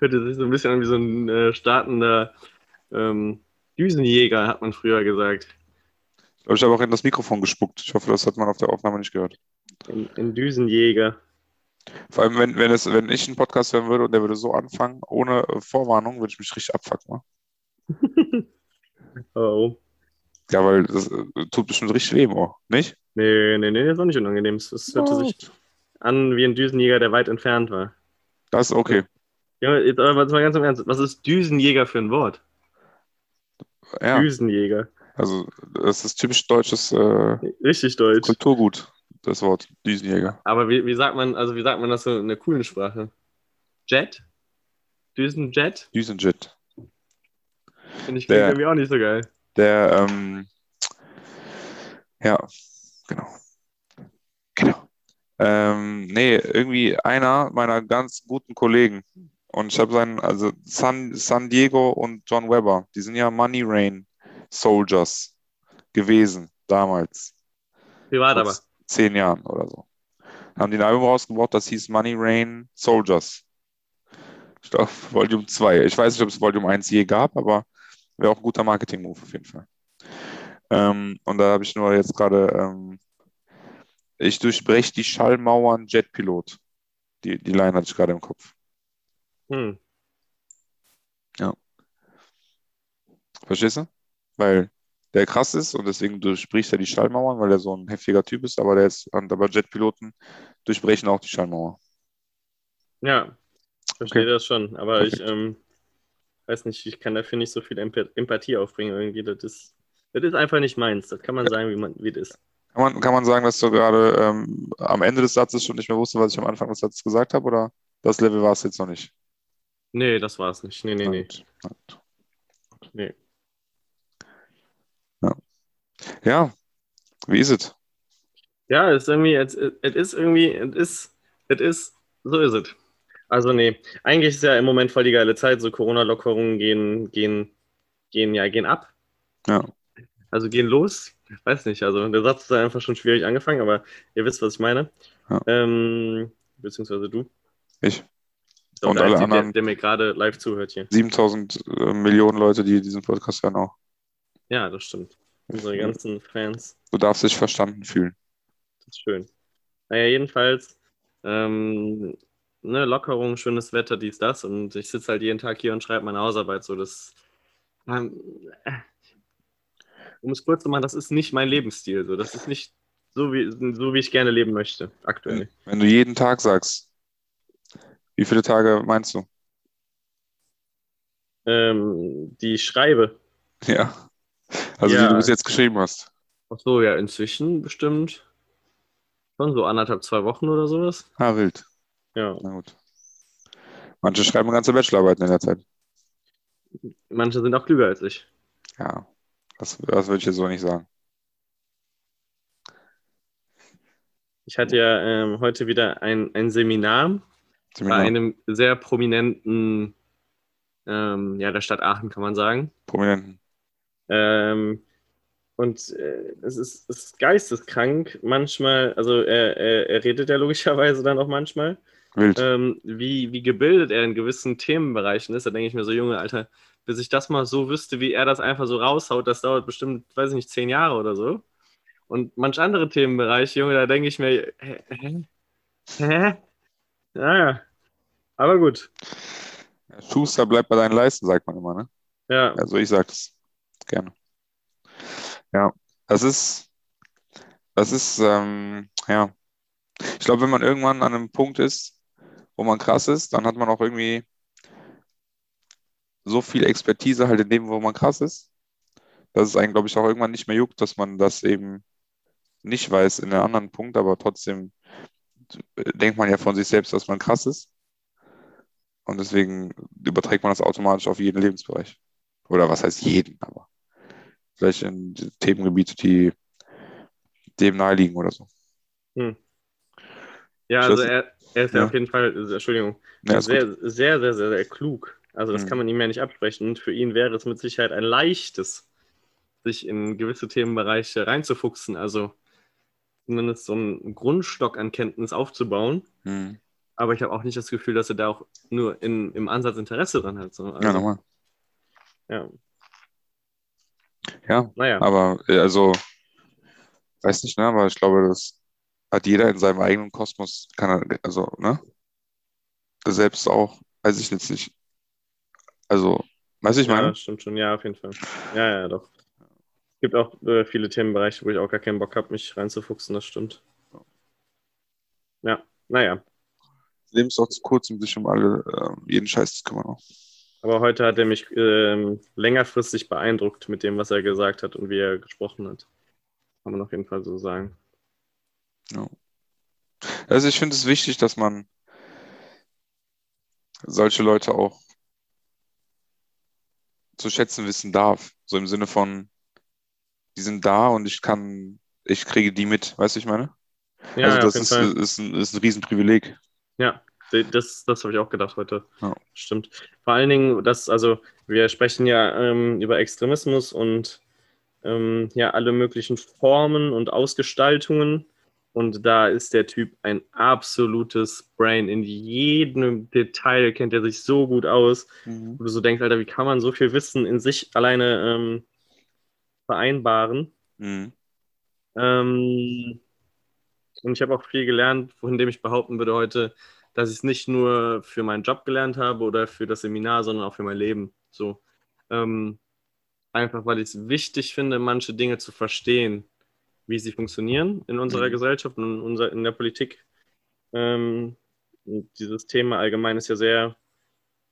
Hörte sich so ein bisschen an wie so ein äh, startender ähm, Düsenjäger, hat man früher gesagt. Ich glaube, ich habe auch in das Mikrofon gespuckt. Ich hoffe, das hat man auf der Aufnahme nicht gehört. Ein, Düsenjäger. Vor allem, wenn, wenn, es, wenn ich einen Podcast hören würde und der würde so anfangen, ohne äh, Vorwarnung, würde ich mich richtig abfucken. Ne? Oh. Ja, weil das äh, tut bestimmt richtig weh im Ohr, nicht? Nee, nee, nee, das war nicht unangenehm. Es es hörte sich an wie ein Düsenjäger, der weit entfernt war. Das ist okay. Ja, jetzt aber mal ganz im Ernst. Was ist Düsenjäger für ein Wort? Ja, Düsenjäger. also das ist typisch deutsches äh, Richtig deutsch. Kulturgut, das Wort Düsenjäger. Aber wie, wie sagt man, also wie sagt man das so in der coolen Sprache? Jet? Düsenjet? Düsenjet. Finde ich Der- irgendwie auch nicht so geil. Der, ähm, ja, genau. Ähm, nee, irgendwie einer meiner ganz guten Kollegen. Und ich habe seinen, also San, San Diego und John Webber, die sind ja Money Rain Soldiers gewesen, damals. Privat aber. Zehn Jahren oder so. Haben die ein Album rausgebracht, das hieß Money Rain Soldiers. Ich glaube, Volume 2. Ich weiß nicht, ob es Volume 1 je gab, aber wäre auch ein guter Marketing-Move auf jeden Fall. Ähm, und da habe ich nur jetzt gerade, ähm, ich durchbreche die Schallmauern Jetpilot. Die, die Line hatte ich gerade im Kopf. Hm. Verstehst du? Weil der krass ist und deswegen durchbricht er die Schallmauern, weil er so ein heftiger Typ ist, aber der ist, aber Jetpiloten durchbrechen auch die Schallmauer. Ja, verstehe Okay. das schon. Aber ich Perfekt. ähm, weiß nicht, ich kann dafür nicht so viel Emp Empathie aufbringen irgendwie. Das ist, das ist einfach nicht meins. Das kann man sagen, wie man wie es ist. Kann man, kann man sagen, dass du gerade ähm, am Ende des Satzes schon nicht mehr wusste, was ich am Anfang des Satzes gesagt habe, oder das Level war es jetzt noch nicht? Nee, das war's nicht. Nee, nee, nee. gut. nee. Ja, wie ist es? Ja, es ist irgendwie, es, es ist irgendwie, es ist, es ist, so ist es. Also nee, eigentlich ist ja im Moment voll die geile Zeit, so Corona-Lockerungen gehen, gehen, gehen, ja, gehen ab. Ja. Also gehen los. Weiß nicht, also der Satz ist einfach schon schwierig angefangen, aber ihr wisst, was ich meine. Ja. Ähm, beziehungsweise du. Ich. Auch Und alle Einzige, der, anderen- der mir gerade live zuhört hier. 7000 äh, Millionen Leute, die diesen Podcast hören auch. Ja, das stimmt. Unsere ganzen Fans. Du darfst dich verstanden fühlen. Das ist schön. Naja, jedenfalls, ähm, ne, Lockerung, schönes Wetter, dies, das. Und ich sitze halt jeden Tag hier und schreibe meine Hausarbeit. So, das, ähm, äh, um es kurz zu machen, das ist nicht mein Lebensstil. So, das ist nicht so wie, so, wie ich gerne leben möchte, aktuell. Wenn du jeden Tag sagst, wie viele Tage meinst du? Ähm, die ich schreibe. Ja. Also Ja. die du bis jetzt geschrieben hast. Ach so, ja, inzwischen bestimmt schon so anderthalb, zwei Wochen oder sowas. Ah, wild. Ja, Na gut. Manche schreiben ganze Bachelorarbeiten in der Zeit. manche sind auch klüger als ich. Ja, das, das würde ich jetzt so nicht sagen. Ich hatte ja ähm, heute wieder ein, ein Seminar bei Seminar. einem sehr prominenten, ähm, ja, der Stadt Aachen, kann man sagen. Prominenten. Ähm, und äh, es, ist, es ist geisteskrank. Manchmal, also er, er, er redet ja logischerweise dann auch manchmal, Wild. ähm, wie, wie gebildet er in gewissen Themenbereichen ist. Da denke ich mir so, Junge, Alter, bis ich das mal so wüsste, wie er das einfach so raushaut, das dauert bestimmt, weiß ich nicht, zehn Jahre oder so. Und manch andere Themenbereiche, Junge, da denke ich mir, hä? Hä? hä? Naja, aber gut. Schuster bleibt bei deinen Leisten, sagt man immer, ne? Ja, Also ich sage das gerne. Ja, das ist, das ist, ähm, ja. Ich glaube, wenn man irgendwann an einem Punkt ist, wo man krass ist, dann hat man auch irgendwie so viel Expertise halt in dem, wo man krass ist, dass es einen, glaube ich, auch irgendwann nicht mehr juckt, dass man das eben nicht weiß in einem anderen Punkt, aber trotzdem denkt man ja von sich selbst, dass man krass ist. Und deswegen überträgt man das automatisch auf jeden Lebensbereich. Oder was heißt jeden, aber vielleicht in Themengebiete, die dem naheliegen oder so. Ja, also er, er ist ja, ja. auf jeden Fall, äh, Entschuldigung, Ja, sehr, gut. sehr, sehr, sehr, sehr klug. Also das Mhm. kann man ihm ja nicht absprechen. Und für ihn wäre es mit Sicherheit ein leichtes, sich in gewisse Themenbereiche reinzufuchsen. Also zumindest so einen Grundstock an Kenntnis aufzubauen. Hm. Aber ich habe auch nicht das Gefühl, dass er da auch nur in, im Ansatz Interesse dran hat. So. Also, Ja, nochmal. ja. Ja, Naja, aber äh, also, weiß nicht, ne, aber ich glaube, das hat jeder in seinem eigenen Kosmos, kann er, also, ne? Selbst auch, weiß ich jetzt nicht. Also, weiß ich ja, meine? das stimmt schon. Ja, auf jeden Fall. Ja, ja, doch. Es gibt auch äh, viele Themenbereiche, wo ich auch gar keinen Bock habe, mich reinzufuchsen, das stimmt. Ja, naja. Das Leben ist auch zu kurz, um sich um alle, ähm, jeden Scheiß zu kümmern. auch. Aber heute hat er mich ähm, längerfristig beeindruckt mit dem, was er gesagt hat und wie er gesprochen hat. Kann man auf jeden Fall so sagen. Ja. Also ich finde es wichtig, dass man solche Leute auch zu schätzen wissen darf. So im Sinne von, die sind da und ich kann, ich kriege die mit, weißt du, ich meine? Ja, Also ja, das auf jeden ist, Fall. ist ein, ist ein Riesenprivileg. Ja, das, das habe ich auch gedacht heute. Ja. Stimmt. Vor allen Dingen, dass, also wir sprechen ja ähm, über Extremismus und ähm, ja, alle möglichen Formen und Ausgestaltungen. Und da ist der Typ ein absolutes Brain. In jedem Detail kennt er sich so gut aus, wo du so denkst, Alter, wie kann man so viel Wissen in sich alleine ähm, vereinbaren? Mhm. Ähm, und ich habe auch viel gelernt, von dem ich behaupten würde heute, dass ich es nicht nur für meinen Job gelernt habe oder für das Seminar, sondern auch für mein Leben. So. Ähm, einfach weil ich es wichtig finde, manche Dinge zu verstehen, wie sie funktionieren in unserer Mhm. Gesellschaft und in, unser, in der Politik. Ähm, dieses Thema allgemein ist ja sehr,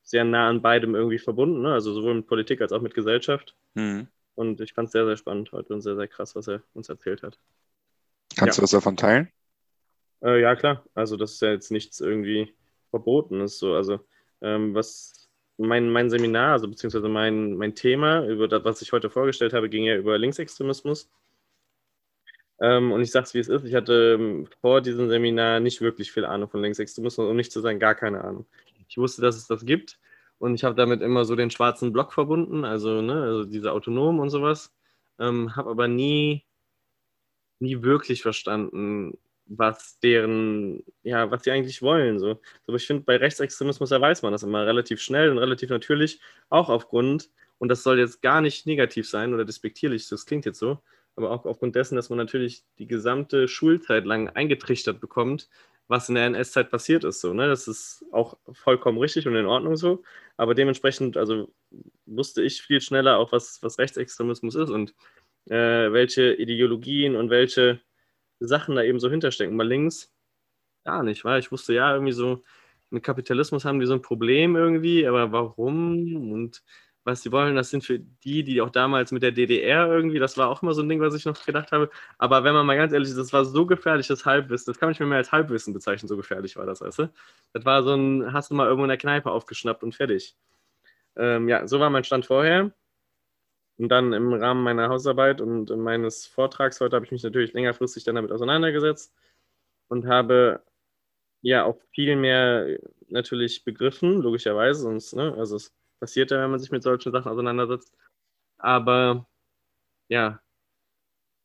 sehr nah an beidem irgendwie verbunden, ne? also sowohl mit Politik als auch mit Gesellschaft. Mhm. Und ich fand es sehr, sehr spannend heute und sehr, sehr krass, was er uns erzählt hat. Kannst Ja. du das davon teilen? Äh, ja, klar. Also das ist ja jetzt nichts irgendwie Verbotenes. So. Also ähm, was mein, mein Seminar, also beziehungsweise mein, mein Thema, über das, was ich heute vorgestellt habe, ging ja über Linksextremismus. Ähm, und ich sag's, wie es ist. Ich hatte ähm, vor diesem Seminar nicht wirklich viel Ahnung von Linksextremismus, um nicht zu sagen, gar keine Ahnung. Ich wusste, dass es das gibt und ich habe damit immer so den schwarzen Block verbunden, also, ne, also diese Autonomen und sowas. Ähm, habe aber nie, nie wirklich verstanden, was deren, ja, was die eigentlich wollen. So. Aber ich finde, bei Rechtsextremismus, da weiß man das immer relativ schnell und relativ natürlich, auch aufgrund, und das soll jetzt gar nicht negativ sein oder despektierlich, das klingt jetzt so, aber auch aufgrund dessen, dass man natürlich die gesamte Schulzeit lang eingetrichtert bekommt, was in der NS-Zeit passiert ist. So, ne? Das ist auch vollkommen richtig und in Ordnung so. Aber dementsprechend, also wusste ich viel schneller auch, was, was Rechtsextremismus ist und äh, welche Ideologien und welche Sachen da eben so hinterstecken. Mal links gar nicht, weil ich wusste ja irgendwie so, mit Kapitalismus haben die so ein Problem irgendwie, aber warum und was sie wollen, das sind für die, die auch damals mit der DDR irgendwie, das war auch immer so ein Ding, was ich noch gedacht habe. Aber wenn man mal ganz ehrlich ist, das war so gefährliches Halbwissen, das kann ich mir mehr als Halbwissen bezeichnen, so gefährlich war das, weißt du? Das war so ein, hast du mal irgendwo in der Kneipe aufgeschnappt und fertig. Ähm, ja, so war mein Stand vorher. Und dann im Rahmen meiner Hausarbeit und meines Vortrags heute habe ich mich natürlich längerfristig dann damit auseinandergesetzt und habe ja auch viel mehr natürlich begriffen, logischerweise, sonst, ne, also es passiert ja, wenn man sich mit solchen Sachen auseinandersetzt. Aber ja,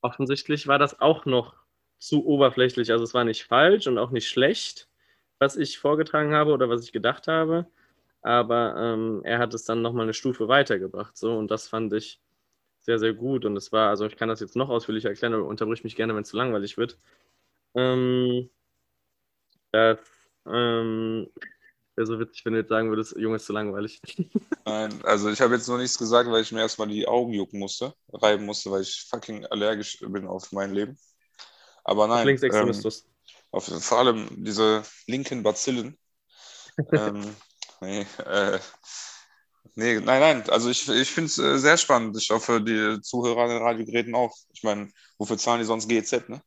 offensichtlich war das auch noch zu oberflächlich. Also es war nicht falsch und auch nicht schlecht, was ich vorgetragen habe oder was ich gedacht habe. Aber ähm, er hat es dann nochmal eine Stufe weitergebracht. So, und das fand ich sehr, sehr gut. Und es war, also ich kann das jetzt noch ausführlicher erklären, aber unterbrich mich gerne, wenn es zu langweilig wird. Ähm, das ähm, wäre so witzig, wenn du jetzt sagen würdest, Junge, ist zu langweilig. Nein, also ich habe jetzt nur nichts gesagt, weil ich mir erstmal die Augen jucken musste, reiben musste, weil ich fucking allergisch bin auf mein Leben. Aber nein, ähm, Linksextremismus. auf, vor allem diese linken Bazillen. ähm, nee, äh, nee, nein, nein, also ich, ich finde es äh, sehr spannend. Ich hoffe, die Zuhörer an den Radiogeräten auch. Ich meine, wofür zahlen die sonst GEZ, ne?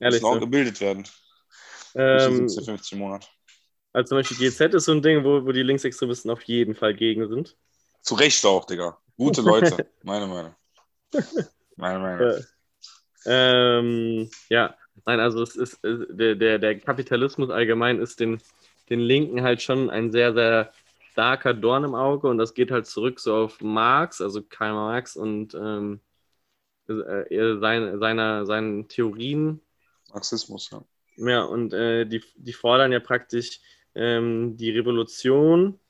Ehrlich Müssen auch so. gebildet werden. Ähm, 17, 15 Monate. Also zum Beispiel GZ ist so ein Ding, wo, wo die Linksextremisten auf jeden Fall gegen sind. Zu Recht auch, Digga. Gute Leute, meine Meinung. Meine Meinung. Äh, ähm, ja, nein, also es ist äh, der, der, der Kapitalismus allgemein ist den, den Linken halt schon ein sehr, sehr starker Dorn im Auge und das geht halt zurück so auf Marx, also Karl Marx und ähm, äh, sein, seiner, seinen Theorien. Marxismus, ja. Ja, und äh, die, die fordern ja praktisch ähm, die Revolution,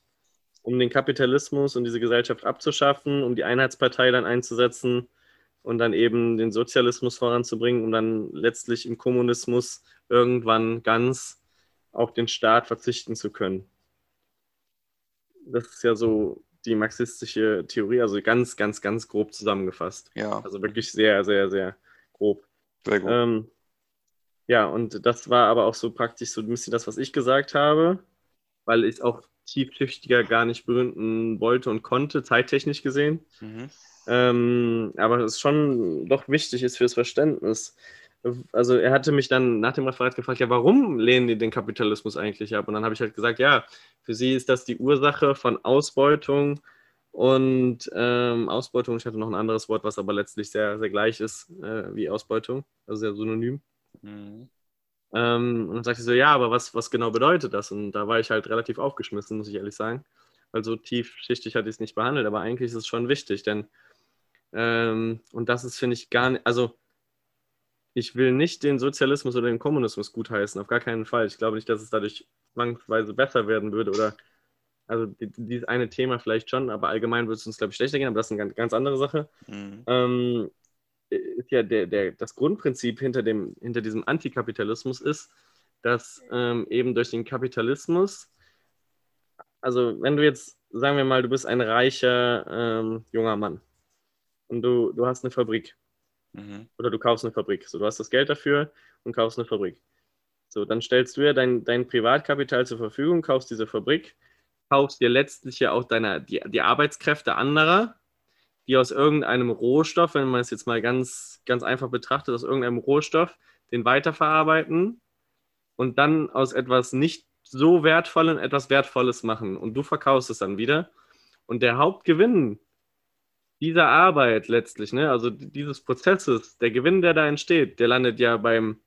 um den Kapitalismus und diese Gesellschaft abzuschaffen, um die Einheitspartei dann einzusetzen und dann eben den Sozialismus voranzubringen, um dann letztlich im Kommunismus irgendwann ganz auf den Staat verzichten zu können. Das ist ja so die marxistische Theorie, also ganz, ganz, ganz grob zusammengefasst. Ja. Also wirklich sehr, sehr, sehr grob. Sehr gut. Ähm, ja, und das war aber auch so praktisch so ein bisschen das, was ich gesagt habe, weil ich auch tiefschichtiger gar nicht begründen wollte und konnte, zeittechnisch gesehen. Mhm. Ähm, aber es schon doch wichtig ist fürs Verständnis. Also er hatte mich dann nach dem Referat gefragt, ja, warum lehnen die den Kapitalismus eigentlich ab? Und dann habe ich halt gesagt, ja, für sie ist das die Ursache von Ausbeutung und ähm, Ausbeutung, ich hatte noch ein anderes Wort, was aber letztlich sehr, sehr gleich ist äh, wie Ausbeutung, also sehr synonym. Mhm. Ähm, und dann sagte sie so, ja, aber was, was genau bedeutet das? Und da war ich halt relativ aufgeschmissen, muss ich ehrlich sagen. Weil so tiefschichtig hatte ich es nicht behandelt, aber eigentlich ist es schon wichtig, denn ähm, und das ist, finde ich, gar nicht, also ich will nicht den Sozialismus oder den Kommunismus gutheißen, auf gar keinen Fall. Ich glaube nicht, dass es dadurch zwangsweise besser werden würde oder also dieses eine Thema vielleicht schon, aber allgemein würde es uns, glaube ich, schlechter gehen, aber das ist eine ganz, andere Sache. Mhm. Ähm, ist ja der, der, das Grundprinzip hinter, dem, hinter diesem Antikapitalismus ist, dass ähm, eben durch den Kapitalismus, also wenn du jetzt, sagen wir mal, du bist ein reicher ähm, junger Mann und du, du hast eine Fabrik Mhm. oder du kaufst eine Fabrik. So, du hast das Geld dafür und kaufst eine Fabrik. So, dann stellst du ja dein, dein Privatkapital zur Verfügung, kaufst diese Fabrik, kaufst dir letztlich ja auch deine, die, die Arbeitskräfte anderer, die aus irgendeinem Rohstoff, wenn man es jetzt mal ganz, ganz einfach betrachtet, aus irgendeinem Rohstoff den weiterverarbeiten und dann aus etwas nicht so Wertvollem etwas Wertvolles machen. Und du verkaufst es dann wieder. Und der Hauptgewinn dieser Arbeit letztlich, ne, also dieses Prozesses, der Gewinn, der da entsteht, der landet ja beim,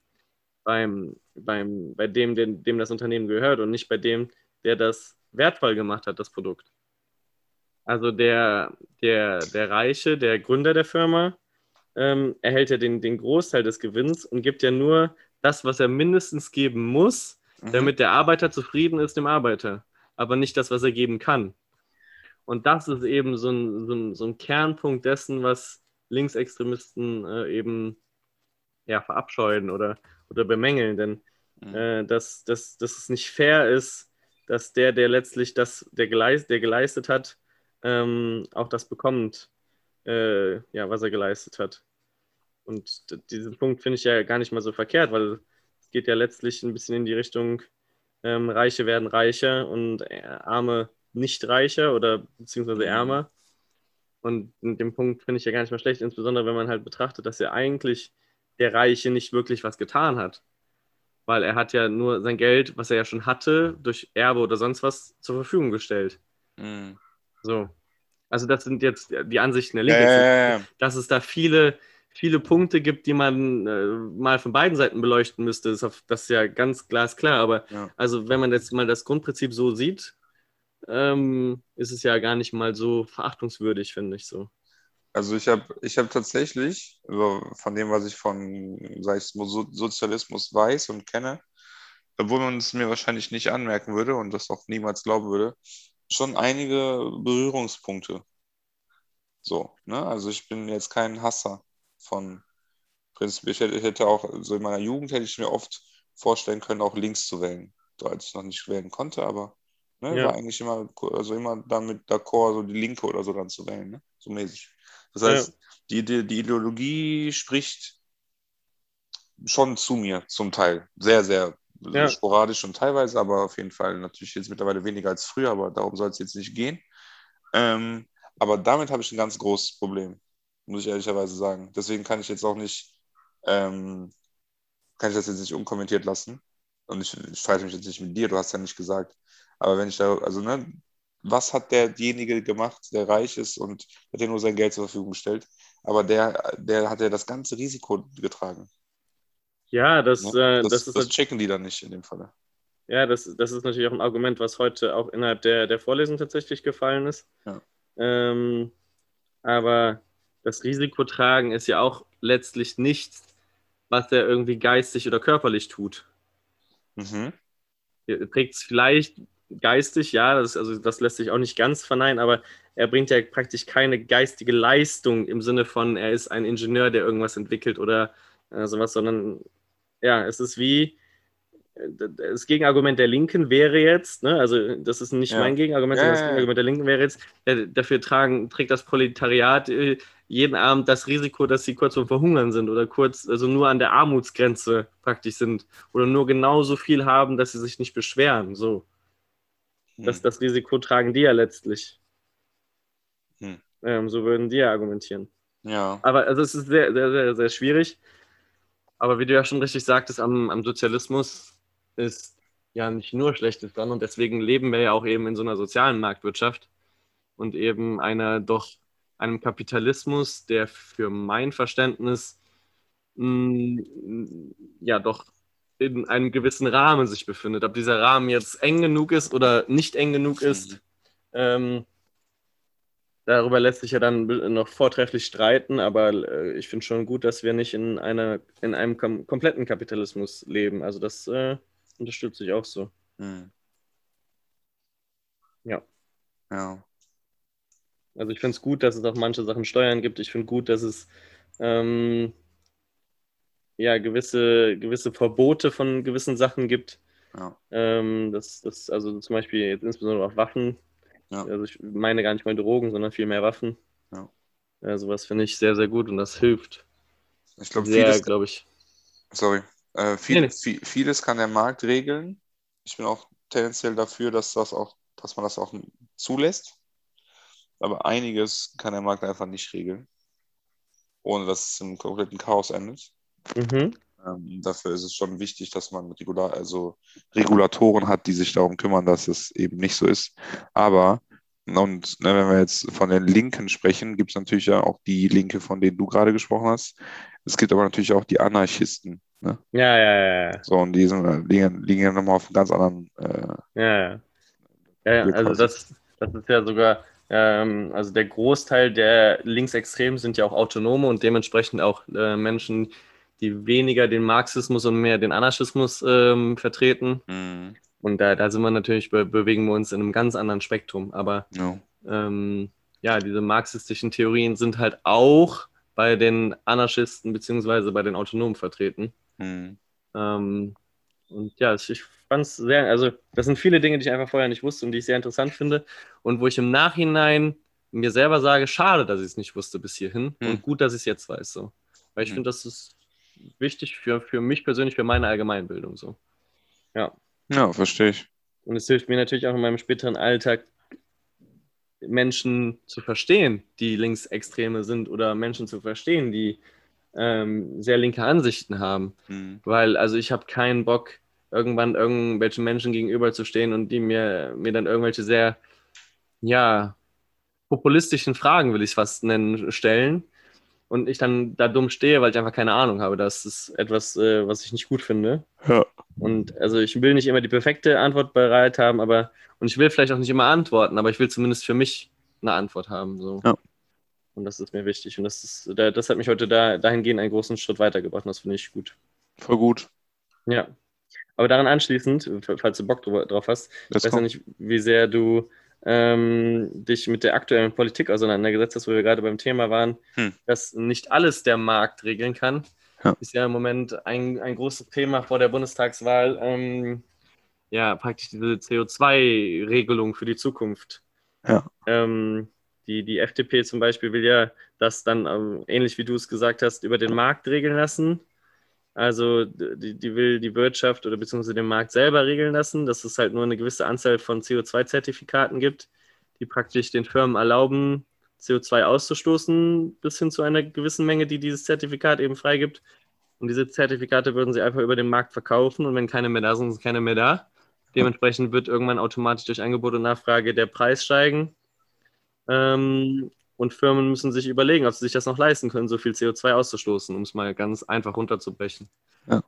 beim, beim, bei dem, dem, dem das Unternehmen gehört und nicht bei dem, der das wertvoll gemacht hat, das Produkt. Also der, der, der Reiche, der Gründer der Firma, ähm, erhält ja den, den Großteil des Gewinns und gibt ja nur das, was er mindestens geben muss, Mhm. damit der Arbeiter zufrieden ist, dem Arbeiter, aber nicht das, was er geben kann. Und das ist eben so ein, so ein, so ein Kernpunkt dessen, was Linksextremisten äh, eben ja, verabscheuen oder, oder bemängeln. Denn Mhm. äh, dass, dass, dass es nicht fair ist, dass der, der letztlich das, der, geleist, der geleistet hat, ähm, auch das bekommt, äh, ja, was er geleistet hat. Und diesen Punkt finde ich ja gar nicht mal so verkehrt, weil es geht ja letztlich ein bisschen in die Richtung, ähm, Reiche werden reicher und äh, Arme nicht reicher oder beziehungsweise Mhm. ärmer. Und den Punkt finde ich ja gar nicht mal schlecht, insbesondere wenn man halt betrachtet, dass ja eigentlich der Reiche nicht wirklich was getan hat. Weil er hat ja nur sein Geld, was er ja schon hatte, durch Erbe oder sonst was zur Verfügung gestellt. Mhm. So. Also das sind jetzt die Ansichten der Linken. ja. Dass es da viele, viele Punkte gibt, die man äh, mal von beiden Seiten beleuchten müsste, ist, auf, das ist ja ganz glasklar. Aber Ja. also wenn man jetzt mal das Grundprinzip so sieht, ähm, ist es ja gar nicht mal so verachtungswürdig, finde ich so. Also ich habe ich hab tatsächlich, also von dem, was ich von, sag ich so Sozialismus weiß und kenne, obwohl man es mir wahrscheinlich nicht anmerken würde und das auch niemals glauben würde, schon einige Berührungspunkte. So, ne? Also ich bin jetzt kein Hasser von Prinzip. Ich hätte, ich hätte auch, so in meiner Jugend hätte ich mir oft vorstellen können, auch links zu wählen. So als ich noch nicht wählen konnte, aber ne, Ja. war eigentlich immer, also immer damit d'accord, so die Linke oder so dann zu wählen, ne? So mäßig. Das heißt, die, die, die Ideologie spricht schon zu mir, zum Teil. Sehr, sehr Ja. sporadisch und teilweise, aber auf jeden Fall natürlich jetzt mittlerweile weniger als früher, aber darum soll es jetzt nicht gehen. Ähm, aber damit habe ich ein ganz großes Problem, muss ich ehrlicherweise sagen. Deswegen kann ich jetzt auch nicht, ähm, kann ich das jetzt nicht unkommentiert lassen. Und ich, ich streite mich jetzt nicht mit dir, du hast ja nicht gesagt. Aber wenn ich da, also, ne, was hat derjenige gemacht, der reich ist und hat ja nur sein Geld zur Verfügung gestellt? Aber der, der hat ja das ganze Risiko getragen. Ja, das, Ne? äh, Das, das, ist das checken die dann nicht in dem Falle. Ja, das, das ist natürlich auch ein Argument, was heute auch innerhalb der, der Vorlesung tatsächlich gefallen ist. Ja. Ähm, aber das Risikotragen ist ja auch letztlich nichts, was er irgendwie geistig oder körperlich tut. Mhm. trägt es vielleicht geistig, ja, das, also das lässt sich auch nicht ganz verneinen, aber er bringt ja praktisch keine geistige Leistung im Sinne von, er ist ein Ingenieur, der irgendwas entwickelt oder äh, sowas, sondern ja, es ist wie, das Gegenargument der Linken wäre jetzt, ne, also das ist nicht ja. mein Gegenargument, sondern das Gegenargument der Linken wäre jetzt, dafür tragen, trägt das Proletariat äh, jeden Abend das Risiko, dass sie kurz vor Verhungern sind oder kurz, also nur an der Armutsgrenze praktisch sind oder nur genauso viel haben, dass sie sich nicht beschweren. So. Hm. Das, das Risiko tragen die ja letztlich. Hm. Ähm, so würden die ja argumentieren. Ja. Aber also es ist sehr, sehr, sehr, sehr schwierig. Aber wie du ja schon richtig sagtest, am, am Sozialismus ist ja nicht nur Schlechtes dran und deswegen leben wir ja auch eben in so einer sozialen Marktwirtschaft und eben einer doch einem Kapitalismus, der für mein Verständnis mh, mm, ja doch in einem gewissen Rahmen sich befindet. Ob dieser Rahmen jetzt eng genug ist oder nicht eng genug ist, mhm. ähm, darüber lässt sich ja dann noch vortrefflich streiten, aber äh, ich finde schon gut, dass wir nicht in, einer, in einem kom kompletten Kapitalismus leben. Also das äh, unterstütze ich auch so. Mhm. Ja. Ja. Also ich finde es gut, dass es auch manche Sachen Steuern gibt. Ich finde gut, dass es ähm, ja, gewisse, gewisse Verbote von gewissen Sachen gibt. Ja. Ähm, das, das, also zum Beispiel jetzt insbesondere auch Waffen. Ja. Also ich meine gar nicht mal Drogen, sondern viel mehr Waffen. Ja. ja sowas finde ich sehr, sehr gut und das hilft. Ich glaube, vieles, glaube ich. Sorry. Äh, viel, nee, nee. vieles kann der Markt regeln. Ich bin auch tendenziell dafür, dass das auch, dass man das auch zulässt. Aber einiges kann der Markt einfach nicht regeln, ohne dass es im kompletten Chaos endet. Mhm. Ähm, dafür ist es schon wichtig, dass man Regular also Regulatoren hat, die sich darum kümmern, dass es eben nicht so ist. Aber, und ne, wenn wir jetzt von den Linken sprechen, gibt es natürlich ja auch die Linke, von denen du gerade gesprochen hast. Es gibt aber natürlich auch die Anarchisten. Ne? Ja, ja, ja. So, und die sind, liegen, liegen ja nochmal auf einem ganz anderen. Äh, ja, ja. Ja, also das, das ist ja sogar ähm, also der Großteil der Linksextremen sind ja auch Autonome und dementsprechend auch äh, Menschen, die weniger den Marxismus und mehr den Anarchismus ähm, vertreten. Mhm. Und da, da sind wir natürlich, be bewegen wir uns in einem ganz anderen Spektrum. Aber no. ähm, ja, diese marxistischen Theorien sind halt auch bei den Anarchisten beziehungsweise bei den Autonomen vertreten. Mhm. Ähm, und ja, ich fand es sehr, also das sind viele Dinge, die ich einfach vorher nicht wusste und die ich sehr interessant finde und wo ich im Nachhinein mir selber sage, schade, dass ich es nicht wusste bis hierhin hm. und gut, dass ich es jetzt weiß. So. Weil ich hm. finde, das ist wichtig für, für mich persönlich, für meine Allgemeinbildung. So. Ja. Ja, verstehe ich. Und es hilft mir natürlich auch in meinem späteren Alltag, Menschen zu verstehen, die Linksextreme sind oder Menschen zu verstehen, die ähm, sehr linke Ansichten haben. Mhm. Weil, also ich habe keinen Bock, irgendwann irgendwelchen Menschen gegenüberzustehen und die mir, mir dann irgendwelche sehr, ja, populistischen Fragen, will ich es fast nennen, stellen. Und ich dann da dumm stehe, weil ich einfach keine Ahnung habe. Das ist etwas, äh, was ich nicht gut finde. Ja. Und also ich will nicht immer die perfekte Antwort bereit haben, aber und ich will vielleicht auch nicht immer antworten, aber ich will zumindest für mich eine Antwort haben. So. Ja. Und das ist mir wichtig. Und das, ist, das hat mich heute da, dahingehend einen großen Schritt weitergebracht. Und das finde ich gut. Voll gut. Ja. Aber daran anschließend, falls du Bock drauf hast, ich weiß ja nicht, wie sehr du ähm, dich mit der aktuellen Politik auseinandergesetzt hast, wo wir gerade beim Thema waren, hm. dass nicht alles der Markt regeln kann. Ja. Ist ja im Moment ein, ein großes Thema vor der Bundestagswahl. Ähm, ja, praktisch diese CO2-Regelung für die Zukunft. Ja. Ähm, die, die FDP zum Beispiel will ja das dann, ähm, ähnlich wie du es gesagt hast, über den Markt regeln lassen. Also die, die will die Wirtschaft oder beziehungsweise den Markt selber regeln lassen, dass es halt nur eine gewisse Anzahl von CO2-Zertifikaten gibt, die praktisch den Firmen erlauben, CO2 auszustoßen, bis hin zu einer gewissen Menge, die dieses Zertifikat eben freigibt. Und diese Zertifikate würden sie einfach über den Markt verkaufen und wenn keine mehr da sind, sind keine mehr da. Dementsprechend wird irgendwann automatisch durch Angebot und Nachfrage der Preis steigen. Ähm, und Firmen müssen sich überlegen, ob sie sich das noch leisten können, so viel CO2 auszustoßen, um es mal ganz einfach runterzubrechen. Ja.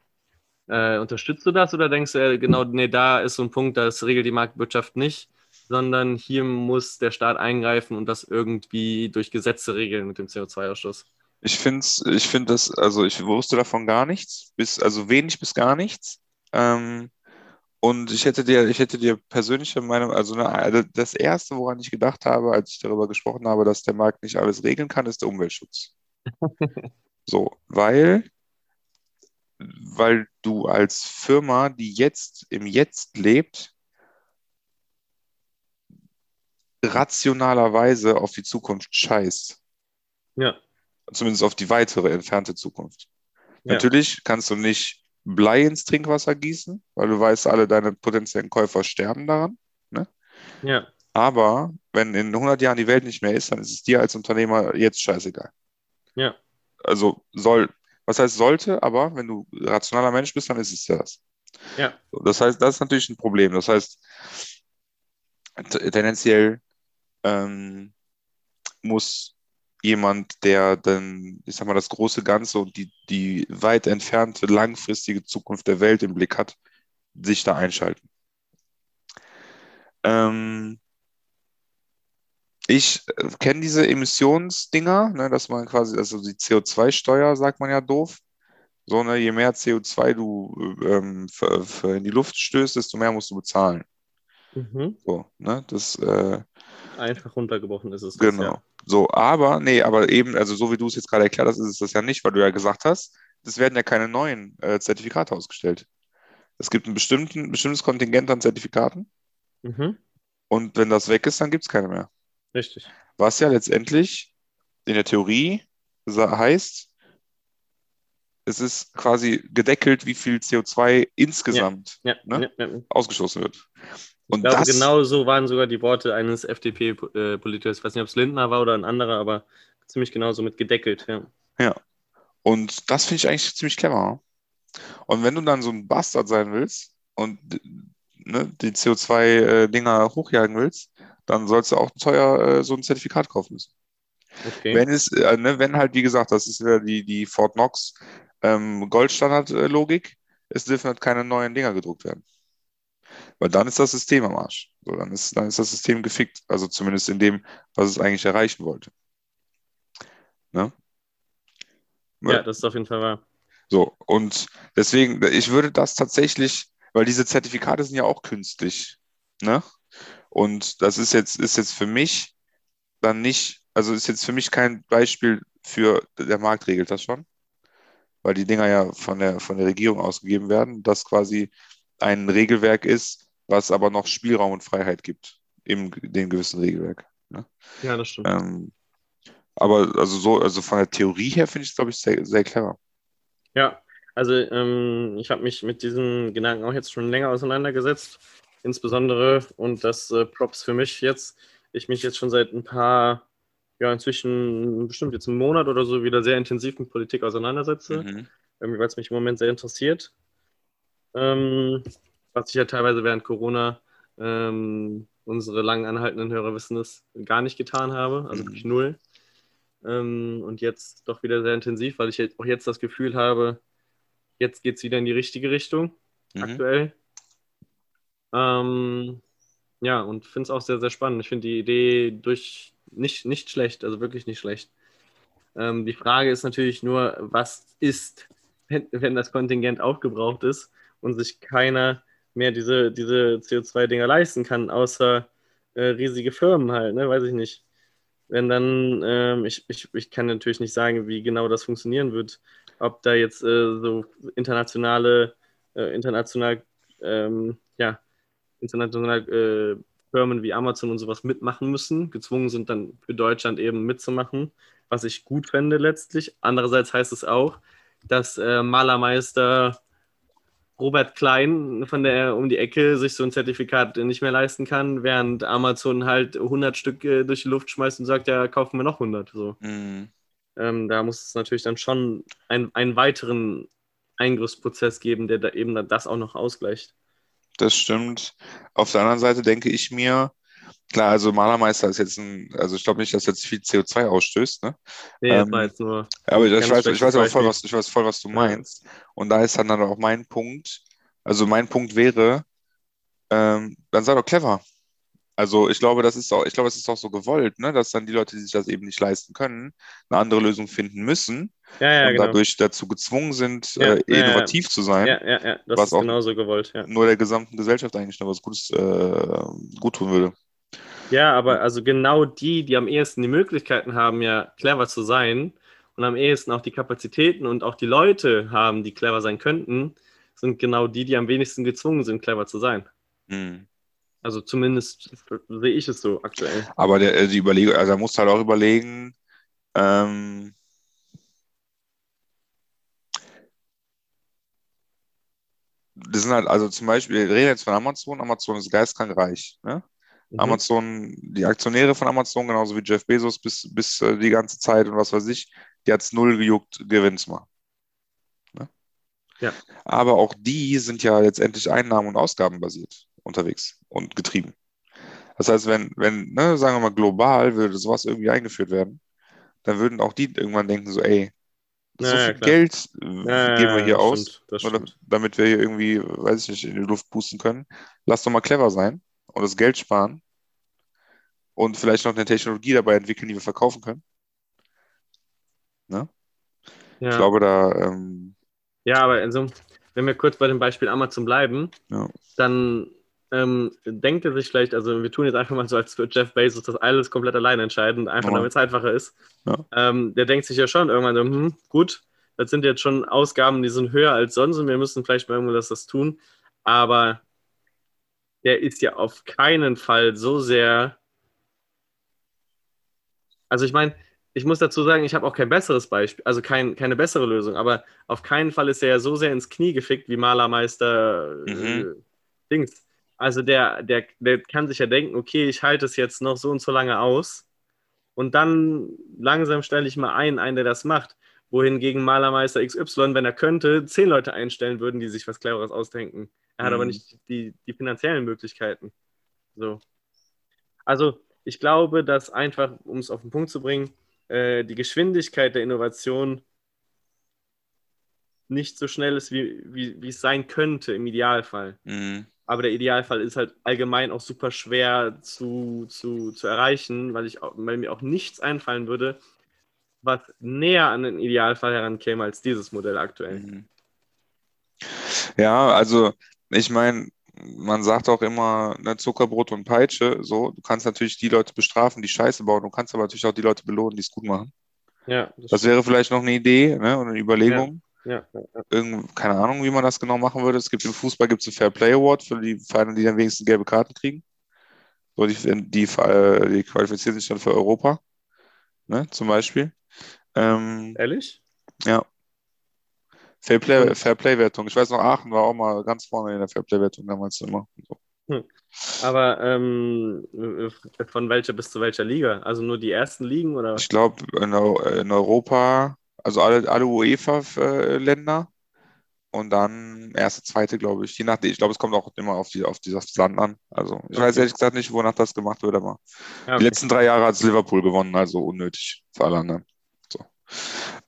Äh, unterstützt du das oder denkst du, äh, genau, nee, da ist so ein Punkt, das regelt die Marktwirtschaft nicht, sondern hier muss der Staat eingreifen und das irgendwie durch Gesetze regeln mit dem CO2-Ausstoß? Ich finde ich find das, also ich wusste davon gar nichts, bis, also wenig bis gar nichts. Ähm, Und ich hätte dir, ich hätte dir persönliche Meinung, also ne, also das Erste, woran ich gedacht habe, als ich darüber gesprochen habe, dass der Markt nicht alles regeln kann, ist der Umweltschutz. So, weil, weil du als Firma, die jetzt im Jetzt lebt, rationalerweise auf die Zukunft scheißt. Ja. Zumindest auf die weitere entfernte Zukunft. Ja. Natürlich kannst du nicht Blei ins Trinkwasser gießen, weil du weißt, alle deine potenziellen Käufer sterben daran. Ja. Aber wenn in 100 Jahren die Welt nicht mehr ist, dann ist es dir als Unternehmer jetzt scheißegal. Ja. Also soll, was heißt sollte, aber wenn du rationaler Mensch bist, dann ist es ja das. Ja. Das heißt, das ist natürlich ein Problem. Das heißt, tendenziell ähm, muss jemand, der dann, ich sag mal, das große Ganze und die, die weit entfernte langfristige Zukunft der Welt im Blick hat, sich da einschalten. Ähm, ich äh, kenne diese Emissionsdinger, ne, dass man quasi, also die CO2-Steuer, sagt man ja doof. So, ne, je mehr CO2 du ähm, für, für in die Luft stößt, desto mehr musst du bezahlen. Mhm. So, ne, das, äh, Einfach runtergebrochen ist es. das, Genau. Ja. So, aber, nee, aber eben, also so wie du es jetzt gerade erklärt hast, ist es das ja nicht, weil du ja gesagt hast, es werden ja keine neuen äh, Zertifikate ausgestellt. Es gibt ein bestimmten, bestimmtes Kontingent an Zertifikaten Mhm. und wenn das weg ist, dann gibt es keine mehr. Richtig. Was ja letztendlich in der Theorie heißt, es ist quasi gedeckelt, wie viel CO2 insgesamt Ja, Ne? ja, ja. ausgestoßen wird. Ich Und glaube, das, genau so waren sogar die Worte eines FDP-Politikers. Ich weiß nicht, ob es Lindner war oder ein anderer, aber ziemlich genauso mit gedeckelt. Ja. Und das finde ich eigentlich ziemlich clever. Und wenn du dann so ein Bastard sein willst und ne, die CO2-Dinger hochjagen willst, dann sollst du auch teuer äh, so ein Zertifikat kaufen müssen. Okay. Wenn es, äh, ne, wenn halt, wie gesagt, das ist wieder die, die Fort Knox ähm, Goldstandard-Logik, es dürfen halt keine neuen Dinger gedruckt werden. Weil dann ist das System am Arsch. So, dann ist, dann ist das System gefickt. Also zumindest in dem, was es eigentlich erreichen wollte. Ne? ja, das ist auf jeden Fall wahr. So, und deswegen, ich würde das tatsächlich, weil diese Zertifikate sind ja auch künstlich, ne? Und das ist jetzt, ist jetzt für mich dann nicht, also ist jetzt für mich kein Beispiel für, der Markt regelt das schon, weil die Dinger ja von der, von der Regierung ausgegeben werden, das quasi ein Regelwerk ist, was aber noch Spielraum und Freiheit gibt in dem gewissen Regelwerk. Ja, das stimmt. Ähm, aber also so, also von der Theorie her finde ich es, glaube ich, sehr, sehr clever. Ja, also ähm, ich habe mich mit diesen Gedanken auch jetzt schon länger auseinandergesetzt. Insbesondere, und das äh, Props für mich jetzt, ich mich jetzt schon seit ein paar, ja, inzwischen bestimmt jetzt einen Monat oder so wieder sehr intensiv mit Politik auseinandersetze, Mhm. weil es mich im Moment sehr interessiert. Ähm, was ich ja teilweise während Corona, ähm, unsere lang anhaltenden Hörer wissen es, gar nicht getan habe, also Mhm. wirklich null. Ähm, und jetzt doch wieder sehr intensiv, weil ich auch jetzt das Gefühl habe, jetzt geht es wieder in die richtige Richtung, Mhm. aktuell. Ähm, ja, und finde es auch sehr, sehr spannend. Ich finde die Idee durch nicht, nicht schlecht, also wirklich nicht schlecht. Ähm, die Frage ist natürlich nur, was ist, wenn, wenn das Kontingent aufgebraucht ist und sich keiner mehr diese, diese CO2-Dinger leisten kann, außer äh, riesige Firmen halt, ne? Weiß ich nicht. Wenn dann, ähm, ich, ich, ich kann natürlich nicht sagen, wie genau das funktionieren wird, ob da jetzt äh, so internationale, äh, international, ähm, ja, international äh, Firmen wie Amazon und sowas mitmachen müssen, gezwungen sind dann für Deutschland eben mitzumachen, was ich gut fände letztlich. Andererseits heißt es auch, dass äh, Malermeister Robert Klein von der um die Ecke sich so ein Zertifikat nicht mehr leisten kann, während Amazon halt 100 Stück äh, durch die Luft schmeißt und sagt, ja, kaufen wir noch 100. So. Mhm. Ähm, da muss es natürlich dann schon ein, einen weiteren Eingriffsprozess geben, der da eben dann das auch noch ausgleicht. Das stimmt. Auf der anderen Seite denke ich mir, klar, also Malermeister ist jetzt ein, also ich glaube nicht, dass jetzt viel CO2 ausstößt, ne? Nee, das Ähm, war jetzt nur. Aber ich, weiß, ich weiß aber voll, was, ich weiß voll, was du Ja. meinst. Und da ist dann, dann auch mein Punkt. Also mein Punkt wäre, ähm, dann sei doch clever. Also ich glaube, das ist auch, ich glaube, es ist auch so gewollt, ne, dass dann die Leute, die sich das eben nicht leisten können, eine andere Lösung finden müssen Ja, ja, und genau. dadurch dazu gezwungen sind, Ja, äh, innovativ zu sein, Ja, ja, ja, das Was ist auch- genauso gewollt, ja. nur der gesamten Gesellschaft eigentlich noch was Gutes äh, gut tun würde. Ja, aber also genau die, die am ehesten die Möglichkeiten haben, ja clever zu sein und am ehesten auch die Kapazitäten und auch die Leute haben, die clever sein könnten, sind genau die, die am wenigsten gezwungen sind, clever zu sein. Hm. Also zumindest sehe ich es so aktuell. Aber der, äh, die Überlegung, also er muss halt auch überlegen, ähm, das sind halt, also zum Beispiel, wir reden jetzt von Amazon, Amazon ist geistkrank reich. Ne? Mhm. Amazon, die Aktionäre von Amazon, genauso wie Jeff Bezos bis, bis äh, die ganze Zeit und was weiß ich, die hat es null gejuckt, Gewinn zu machen. Ne? Ja. Aber auch die sind ja letztendlich einnahmen- und ausgabenbasiert unterwegs und getrieben. Das heißt, wenn, wenn, ne, sagen wir mal, global würde sowas irgendwie eingeführt werden, dann würden auch die irgendwann denken, so, ey, so Ja, viel klar. Geld Ja, geben wir hier aus, stimmt. damit wir hier irgendwie, weiß ich nicht, in die Luft pusten können. Lass doch mal clever sein und das Geld sparen und vielleicht noch eine Technologie dabei entwickeln, die wir verkaufen können. Ja. Ich glaube, da, ähm, Ja, aber also, wenn wir kurz bei dem Beispiel Amazon bleiben, Ja. dann ähm, denkt er sich vielleicht, also wir tun jetzt einfach mal so, als würde Jeff Bezos das alles komplett alleine entscheiden, einfach Ja. damit es einfacher ist. Ja. Ähm, der denkt sich ja schon irgendwann so, hm, gut, das sind jetzt schon Ausgaben, die sind höher als sonst und wir müssen vielleicht mal irgendwas das tun. Aber der ist ja auf keinen Fall so sehr. Also ich meine, ich muss dazu sagen, ich habe auch kein besseres Beispiel, also kein, keine bessere Lösung, aber auf keinen Fall ist er ja so sehr ins Knie gefickt wie Malermeister äh, Mhm. Dings. Also der, der, der kann sich ja denken, okay, ich halte es jetzt noch so und so lange aus und dann langsam stelle ich mal ein, einen, der das macht. Wohingegen Malermeister XY, wenn er könnte, zehn Leute einstellen würden, die sich was Cleveres ausdenken. Er hat Mhm. aber nicht die, die finanziellen Möglichkeiten. So. Also, ich glaube, dass einfach, um es auf den Punkt zu bringen, äh, die Geschwindigkeit der Innovation nicht so schnell ist, wie, wie, wie es sein könnte im Idealfall. mh, Aber der Idealfall ist halt allgemein auch super schwer zu, zu, zu erreichen, weil, ich, weil mir auch nichts einfallen würde, was näher an den Idealfall herankäme als dieses Modell aktuell. mh. Ja, also ich meine, man sagt auch immer, ne, Zuckerbrot und Peitsche, so, du kannst natürlich die Leute bestrafen, die Scheiße bauen, du kannst aber natürlich auch die Leute belohnen, die es gut machen. Ja, Das wäre vielleicht noch eine Idee, ne, und eine Überlegung. ja, ja, ja. Irgend, keine Ahnung, wie man das genau machen würde. Es gibt im Fußball gibt's einen Fair Play Award für die Vereine, die dann wenigstens gelbe Karten kriegen. So, die, die, äh, die qualifizieren sich dann für Europa, ne, zum Beispiel. Ähm, Ehrlich? ja. Fair Play, Und- Fair Play Wertung. Ich weiß noch, Aachen war auch mal ganz vorne in der Fair Play Wertung damals immer. So. Aber ähm, von welcher bis zu welcher Liga? Also nur die ersten Ligen oder? Ich glaube, in, in Europa, also alle, alle UEFA-Länder und dann erste, zweite, glaube ich. Je nachdem, ich glaube, es kommt auch immer auf, die, auf dieses Land an. Also, ich weiß Okay. ehrlich gesagt nicht, wonach das gemacht wird, aber Ja, die letzten drei Jahre hat es Liverpool gewonnen, also unnötig für alle anderen.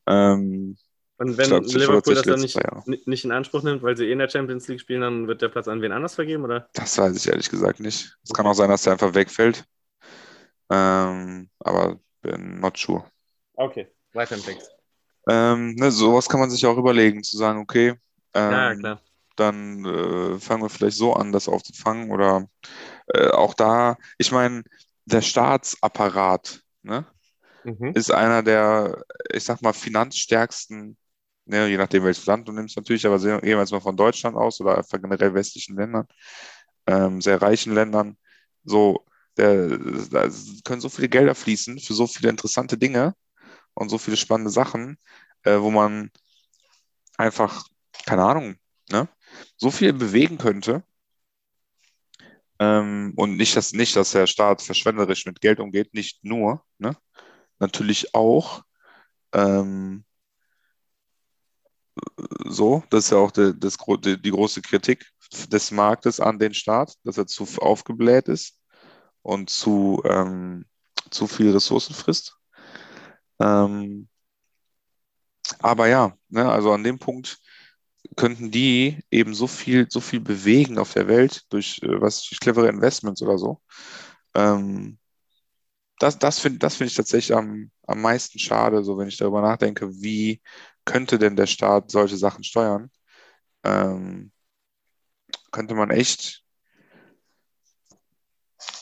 Ähm, Und wenn glaub, Liverpool das dann nicht, nicht in Anspruch nimmt, weil sie eh in der Champions League spielen, dann wird der Platz an wen anders vergeben, oder? das weiß ich ehrlich gesagt nicht. Es kann auch sein, dass der einfach wegfällt. Ähm, aber bin not sure. Okay, weiter im Text. Ähm, ne, sowas kann man sich auch überlegen, zu sagen, okay, ähm, ja, klar. dann äh, fangen wir vielleicht so an, das aufzufangen. Oder äh, auch da, ich meine, der Staatsapparat ne, Mhm. ist einer der, ich sag mal, finanzstärksten, ne, je nachdem welches Land du nimmst natürlich, aber sehen- wir jetzt mal von Deutschland aus oder einfach generell westlichen Ländern, ähm, sehr reichen Ländern, so, der, da können so viele Gelder fließen für so viele interessante Dinge und so viele spannende Sachen, äh, wo man einfach, keine Ahnung, ne, so viel bewegen könnte. Ähm, und nicht, dass, nicht, dass der Staat verschwenderisch mit Geld umgeht, nicht nur, ne? Natürlich auch. Ähm, so, das ist ja auch die, das, die große Kritik des Marktes an den Staat, dass er zu aufgebläht ist und zu, ähm, zu viel Ressourcen frisst. Ähm, aber ja, ne, also an dem Punkt könnten die eben so viel, so viel bewegen auf der Welt durch, äh, was, durch clevere Investments oder so, Ähm, das das finde das find ich tatsächlich am, am meisten schade, so wenn ich darüber nachdenke, wie könnte denn der Staat solche Sachen steuern? Ähm, könnte man echt,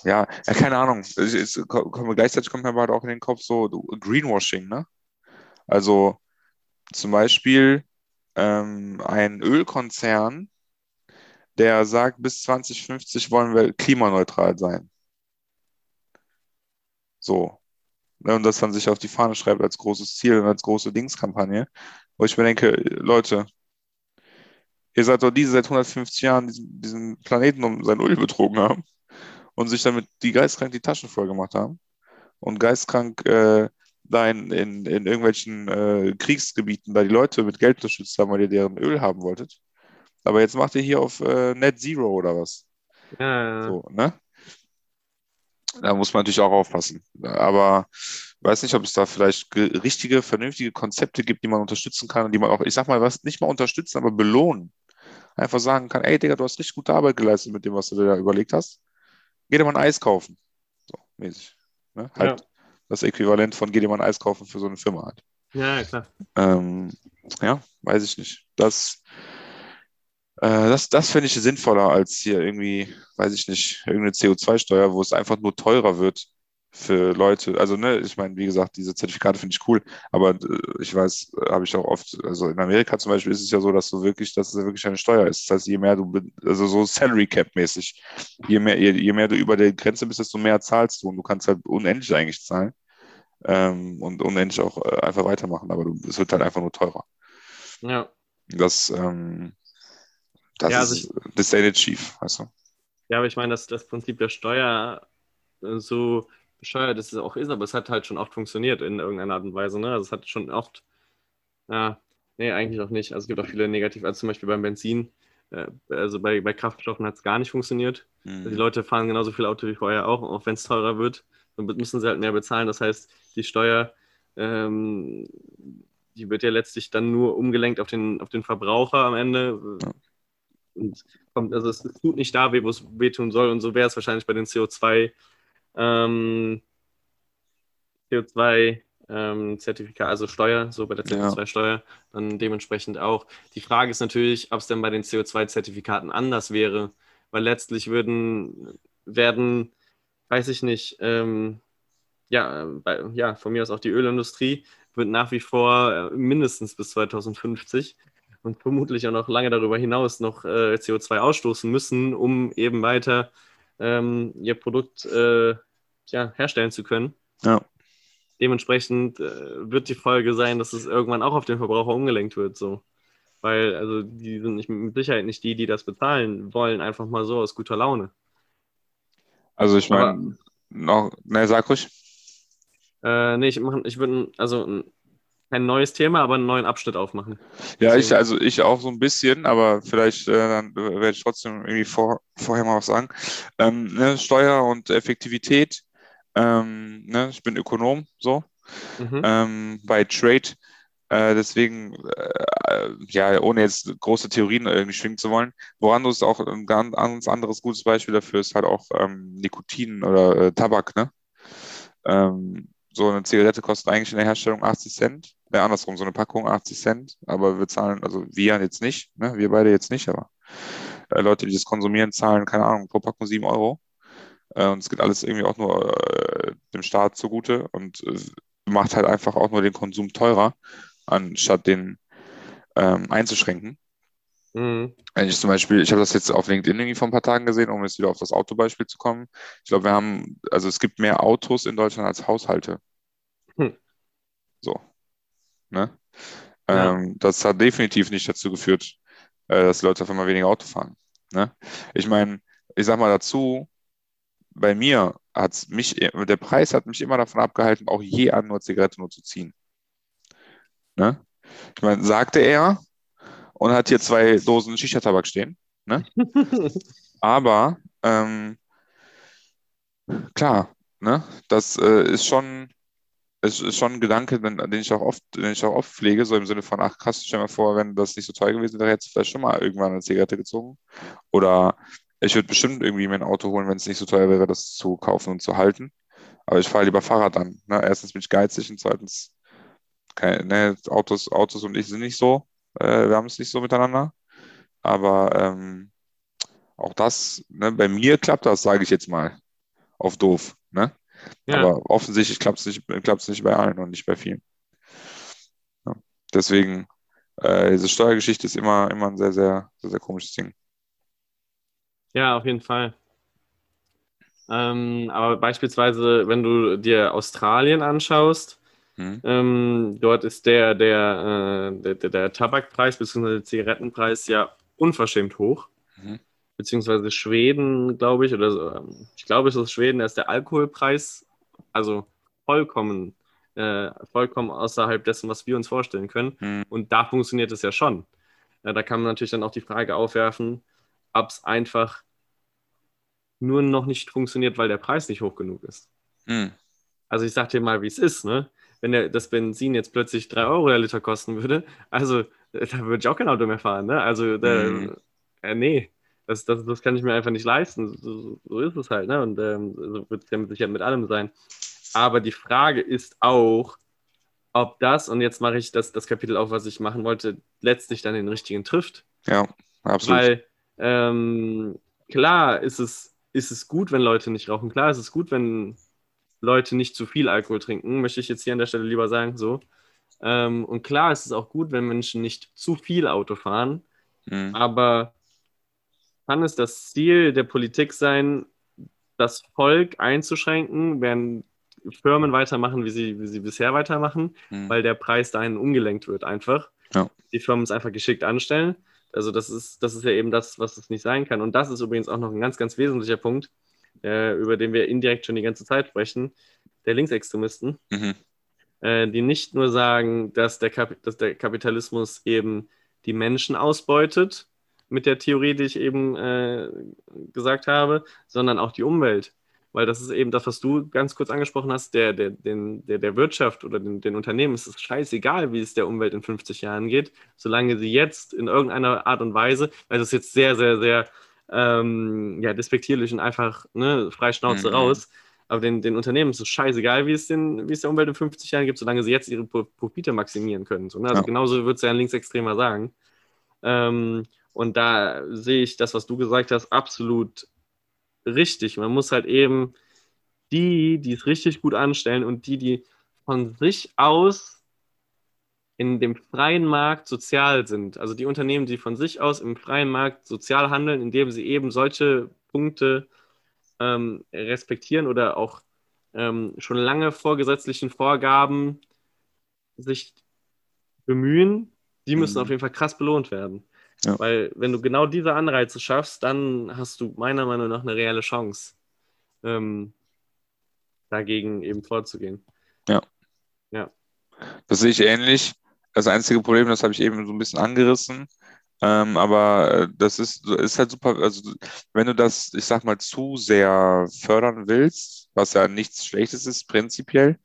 ja, ja keine Ahnung. Es, kommt, gleichzeitig kommt mir aber auch in den Kopf so Greenwashing, ne? Also zum Beispiel ähm, ein Ölkonzern, der sagt, bis 2050 wollen wir klimaneutral sein. So. Ne, und das dann sich auf die Fahne schreibt als großes Ziel und als große Dingskampagne. Wo ich mir denke, Leute, ihr seid doch diese seit 150 Jahren diesen, diesen Planeten um sein Öl betrogen haben und sich damit die geistkrank die Taschen voll gemacht haben und geistkrank äh, da in, in, in irgendwelchen äh, Kriegsgebieten da die Leute mit Geld unterstützt haben, weil ihr deren Öl haben wolltet. Aber jetzt macht ihr hier auf äh, Net Zero oder was? Ja, ja. So, ne? Da muss man natürlich auch aufpassen. Aber ich weiß nicht, ob es da vielleicht richtige, vernünftige Konzepte gibt, die man unterstützen kann und die man auch, ich sag mal, was nicht mal unterstützen, aber belohnen. Einfach sagen kann, ey Digga, du hast richtig gute Arbeit geleistet mit dem, was du dir da überlegt hast. Geh dir mal ein Eis kaufen. So, mäßig. Ne? Halt Ja. das Äquivalent von geh dir mal ein Eis kaufen für so eine Firma halt. ja, klar. Ähm, ja, weiß ich nicht. Das, das, das finde ich sinnvoller als hier irgendwie, weiß ich nicht, irgendeine CO2-Steuer, wo es einfach nur teurer wird für Leute. Also, ne, ich meine, wie gesagt, diese Zertifikate finde ich cool, aber äh, ich weiß, äh, habe ich auch oft, also in Amerika zum Beispiel ist es ja so, dass du wirklich, dass es wirklich eine Steuer ist. Das heißt, je mehr du, also so Salary Cap-mäßig, je mehr, je, je mehr du über der Grenze bist, desto mehr zahlst du und du kannst halt unendlich eigentlich zahlen ähm, und unendlich auch äh, einfach weitermachen, aber du, es wird halt einfach nur teurer. Ja. Das, ähm, das Ja, also ist das ain't schief, weißt du? Ja, aber ich meine, dass das Prinzip der Steuer äh, so bescheuert es auch ist, aber es hat halt schon oft funktioniert in irgendeiner Art und Weise. Ne? Also es hat schon oft, ja, nee, eigentlich auch nicht. Also es gibt auch viele negative, also zum Beispiel beim Benzin, äh, also bei, bei Kraftstoffen hat es gar nicht funktioniert. Die Mhm. Leute fahren genauso viel Auto wie vorher auch, auch wenn es teurer wird, dann müssen sie halt mehr bezahlen. Das heißt, die Steuer, ähm, die wird ja letztlich dann nur umgelenkt auf den, auf den Verbraucher am Ende. Ja. Und kommt, also es tut nicht da weh, wo es wehtun soll. Und so wäre es wahrscheinlich bei den CO2, ähm, CO2 ähm, Zertifikat, also Steuer, so bei der Ja. CO2-Steuer, dann dementsprechend auch. Die Frage ist natürlich, ob es denn bei den CO2-Zertifikaten anders wäre, weil letztlich würden, werden, weiß ich nicht, ähm, ja, bei, ja, von mir aus auch die Ölindustrie wird nach wie vor äh, mindestens bis 2050 und vermutlich auch noch lange darüber hinaus noch äh, CO2 ausstoßen müssen, um eben weiter ähm, ihr Produkt äh, ja, herstellen zu können. Ja. Dementsprechend äh, wird die Folge sein, dass es irgendwann auch auf den Verbraucher umgelenkt wird. So. Weil, also, die sind nicht, mit Sicherheit nicht die, die das bezahlen wollen, einfach mal so aus guter Laune. Also ich meine, noch, ne, sag ruhig. Äh, nee, ich, mach- ich würde, also, ein- kein neues Thema, aber einen neuen Abschnitt aufmachen. Ja, ich, also ich auch so ein bisschen, aber vielleicht äh, dann werde ich trotzdem irgendwie vor, vorher mal was sagen. Ähm, ne, Steuer und Effektivität. Ähm, ne, ich bin Ökonom, so, Mhm. ähm, bei Trade. Äh, deswegen, äh, ja, ohne jetzt große Theorien irgendwie schwingen zu wollen, woran du es auch ein ganz ganz anderes gutes Beispiel dafür ist halt auch ähm, Nikotin oder äh, Tabak, ne? Ähm, so eine Zigarette kostet eigentlich in der Herstellung 80 Cent. Ja, andersrum, so eine Packung 80 Cent, aber wir zahlen, also wir jetzt nicht, ne? Wir beide jetzt nicht, aber äh, Leute, die das konsumieren, zahlen, keine Ahnung, pro Packung 7 Euro. Äh, und es geht alles irgendwie auch nur äh, dem Staat zugute und äh, macht halt einfach auch nur den Konsum teurer, anstatt den ähm, einzuschränken. Mhm. Wenn ich zum Beispiel, ich habe das jetzt auf LinkedIn irgendwie vor ein paar Tagen gesehen, um jetzt wieder auf das Autobeispiel zu kommen. Ich glaube, wir haben, also es gibt mehr Autos in Deutschland als Haushalte. Hm. So. Ne? Ja. Ähm, das hat definitiv nicht dazu geführt, äh, dass die Leute auf einmal weniger Auto fahren. Ne? Ich meine, ich sag mal dazu, bei mir hat's mich, der Preis hat mich immer davon abgehalten, auch je an nur Zigarette nur zu ziehen. Ne? Ich meine, sagte er und hat hier zwei Dosen Shisha-Tabak stehen. Ne? Aber ähm, klar, ne? Das äh, ist schon, es ist schon ein Gedanke, den, den ich auch oft, den ich auch oft pflege, so im Sinne von, ach krass, stell mal vor, wenn das nicht so teuer gewesen wäre, hättest du vielleicht schon mal irgendwann eine Zigarette gezogen. Oder Ich würde bestimmt irgendwie mir ein Auto holen, wenn es nicht so teuer wäre, das zu kaufen und zu halten. Aber ich fahre lieber Fahrrad an. Ne? Erstens bin ich geizig und zweitens, keine, ne, Autos, Autos und ich sind nicht so. Äh, wir haben es nicht so miteinander. Aber ähm, auch das, ne, bei mir klappt das, sage ich jetzt mal. Auf doof. Ne? Ja. Aber offensichtlich klappt es nicht, klappt's nicht bei allen und nicht bei vielen. Ja. Deswegen, äh, diese Steuergeschichte ist immer, immer ein sehr, sehr, sehr, sehr komisches Ding. Ja, auf jeden Fall. Ähm, aber beispielsweise, wenn du dir Australien anschaust, Hm? ähm, dort ist der, der, äh, der, der, Tabakpreis bzw. Zigarettenpreis ja unverschämt hoch. Mhm. Beziehungsweise Schweden, glaube ich, oder so, ähm, ich glaube, es ist Schweden, da ist der Alkoholpreis also vollkommen, äh, vollkommen außerhalb dessen, was wir uns vorstellen können. Hm. Und da funktioniert es ja schon. Ja, da kann man natürlich dann auch die Frage aufwerfen, ob es einfach nur noch nicht funktioniert, weil der Preis nicht hoch genug ist. Hm. Also ich sag dir mal, wie es ist, ne? Wenn der, das Benzin jetzt plötzlich 3 Euro der Liter kosten würde, also äh, da würde ich auch kein Auto mehr fahren, ne? Also da, Mhm. äh, nee, das, das, das kann ich mir einfach nicht leisten. So, so ist es halt, ne? Und ähm, so wird es ja mit Sicherheit mit allem sein. Aber die Frage ist auch, ob das, und jetzt mache ich das, das Kapitel auf, was ich machen wollte, letztlich dann den richtigen trifft. Ja, absolut. Weil ähm, klar ist es, ist es gut, wenn Leute nicht rauchen. Klar ist es gut, wenn Leute nicht zu viel Alkohol trinken, möchte ich jetzt hier an der Stelle lieber sagen, so. Ähm, und klar ist es auch gut, wenn Menschen nicht zu viel Auto fahren. Hm. Aber kann es das Ziel der Politik sein, das Volk einzuschränken, während Firmen weitermachen, wie sie, wie sie bisher weitermachen, Hm. weil der Preis dahin umgelenkt wird einfach. Ja. Die Firmen es einfach geschickt anstellen. Also das ist, das ist ja eben das, was es nicht sein kann. Und das ist übrigens auch noch ein ganz, ganz wesentlicher Punkt, äh, über den wir indirekt schon die ganze Zeit sprechen, der Linksextremisten, Mhm. äh, die nicht nur sagen, dass der, Kap dass der Kapitalismus eben die Menschen ausbeutet, mit der Theorie, die ich eben äh, gesagt habe, sondern auch die Umwelt. Weil das ist eben das, was du ganz kurz angesprochen hast, der, der, den, der, der Wirtschaft oder den, den Unternehmen ist es scheißegal, wie es der Umwelt in 50 Jahren geht, solange sie jetzt in irgendeiner Art und Weise, weil das ist jetzt sehr, sehr, sehr ähm, ja, despektierlich und einfach ne, frei Schnauze Mhm. raus, aber den, den Unternehmen ist es scheißegal, wie es, den, wie es der Umwelt in 50 Jahren gibt, solange sie jetzt ihre Pro- Profite maximieren können. So, ne? Also Ja. genauso wird es ja ein Linksextremer sagen. Ähm, und da sehe ich das, was du gesagt hast, absolut richtig. Man muss halt eben die, die es richtig gut anstellen und die, die von sich aus in dem freien Markt sozial sind. Also die Unternehmen, die von sich aus im freien Markt sozial handeln, indem sie eben solche Punkte ähm, respektieren oder auch ähm, schon lange vor gesetzlichen Vorgaben sich bemühen, die müssen Mhm. auf jeden Fall krass belohnt werden. Ja. Weil wenn du genau diese Anreize schaffst, dann hast du meiner Meinung nach eine reelle Chance, ähm, dagegen eben vorzugehen. Das sehe ich ähnlich. Das einzige Problem, das habe ich eben so ein bisschen angerissen, ähm, aber äh, das ist, ist halt super, also wenn du das, ich sag mal, zu sehr fördern willst, was ja nichts Schlechtes ist, prinzipiell,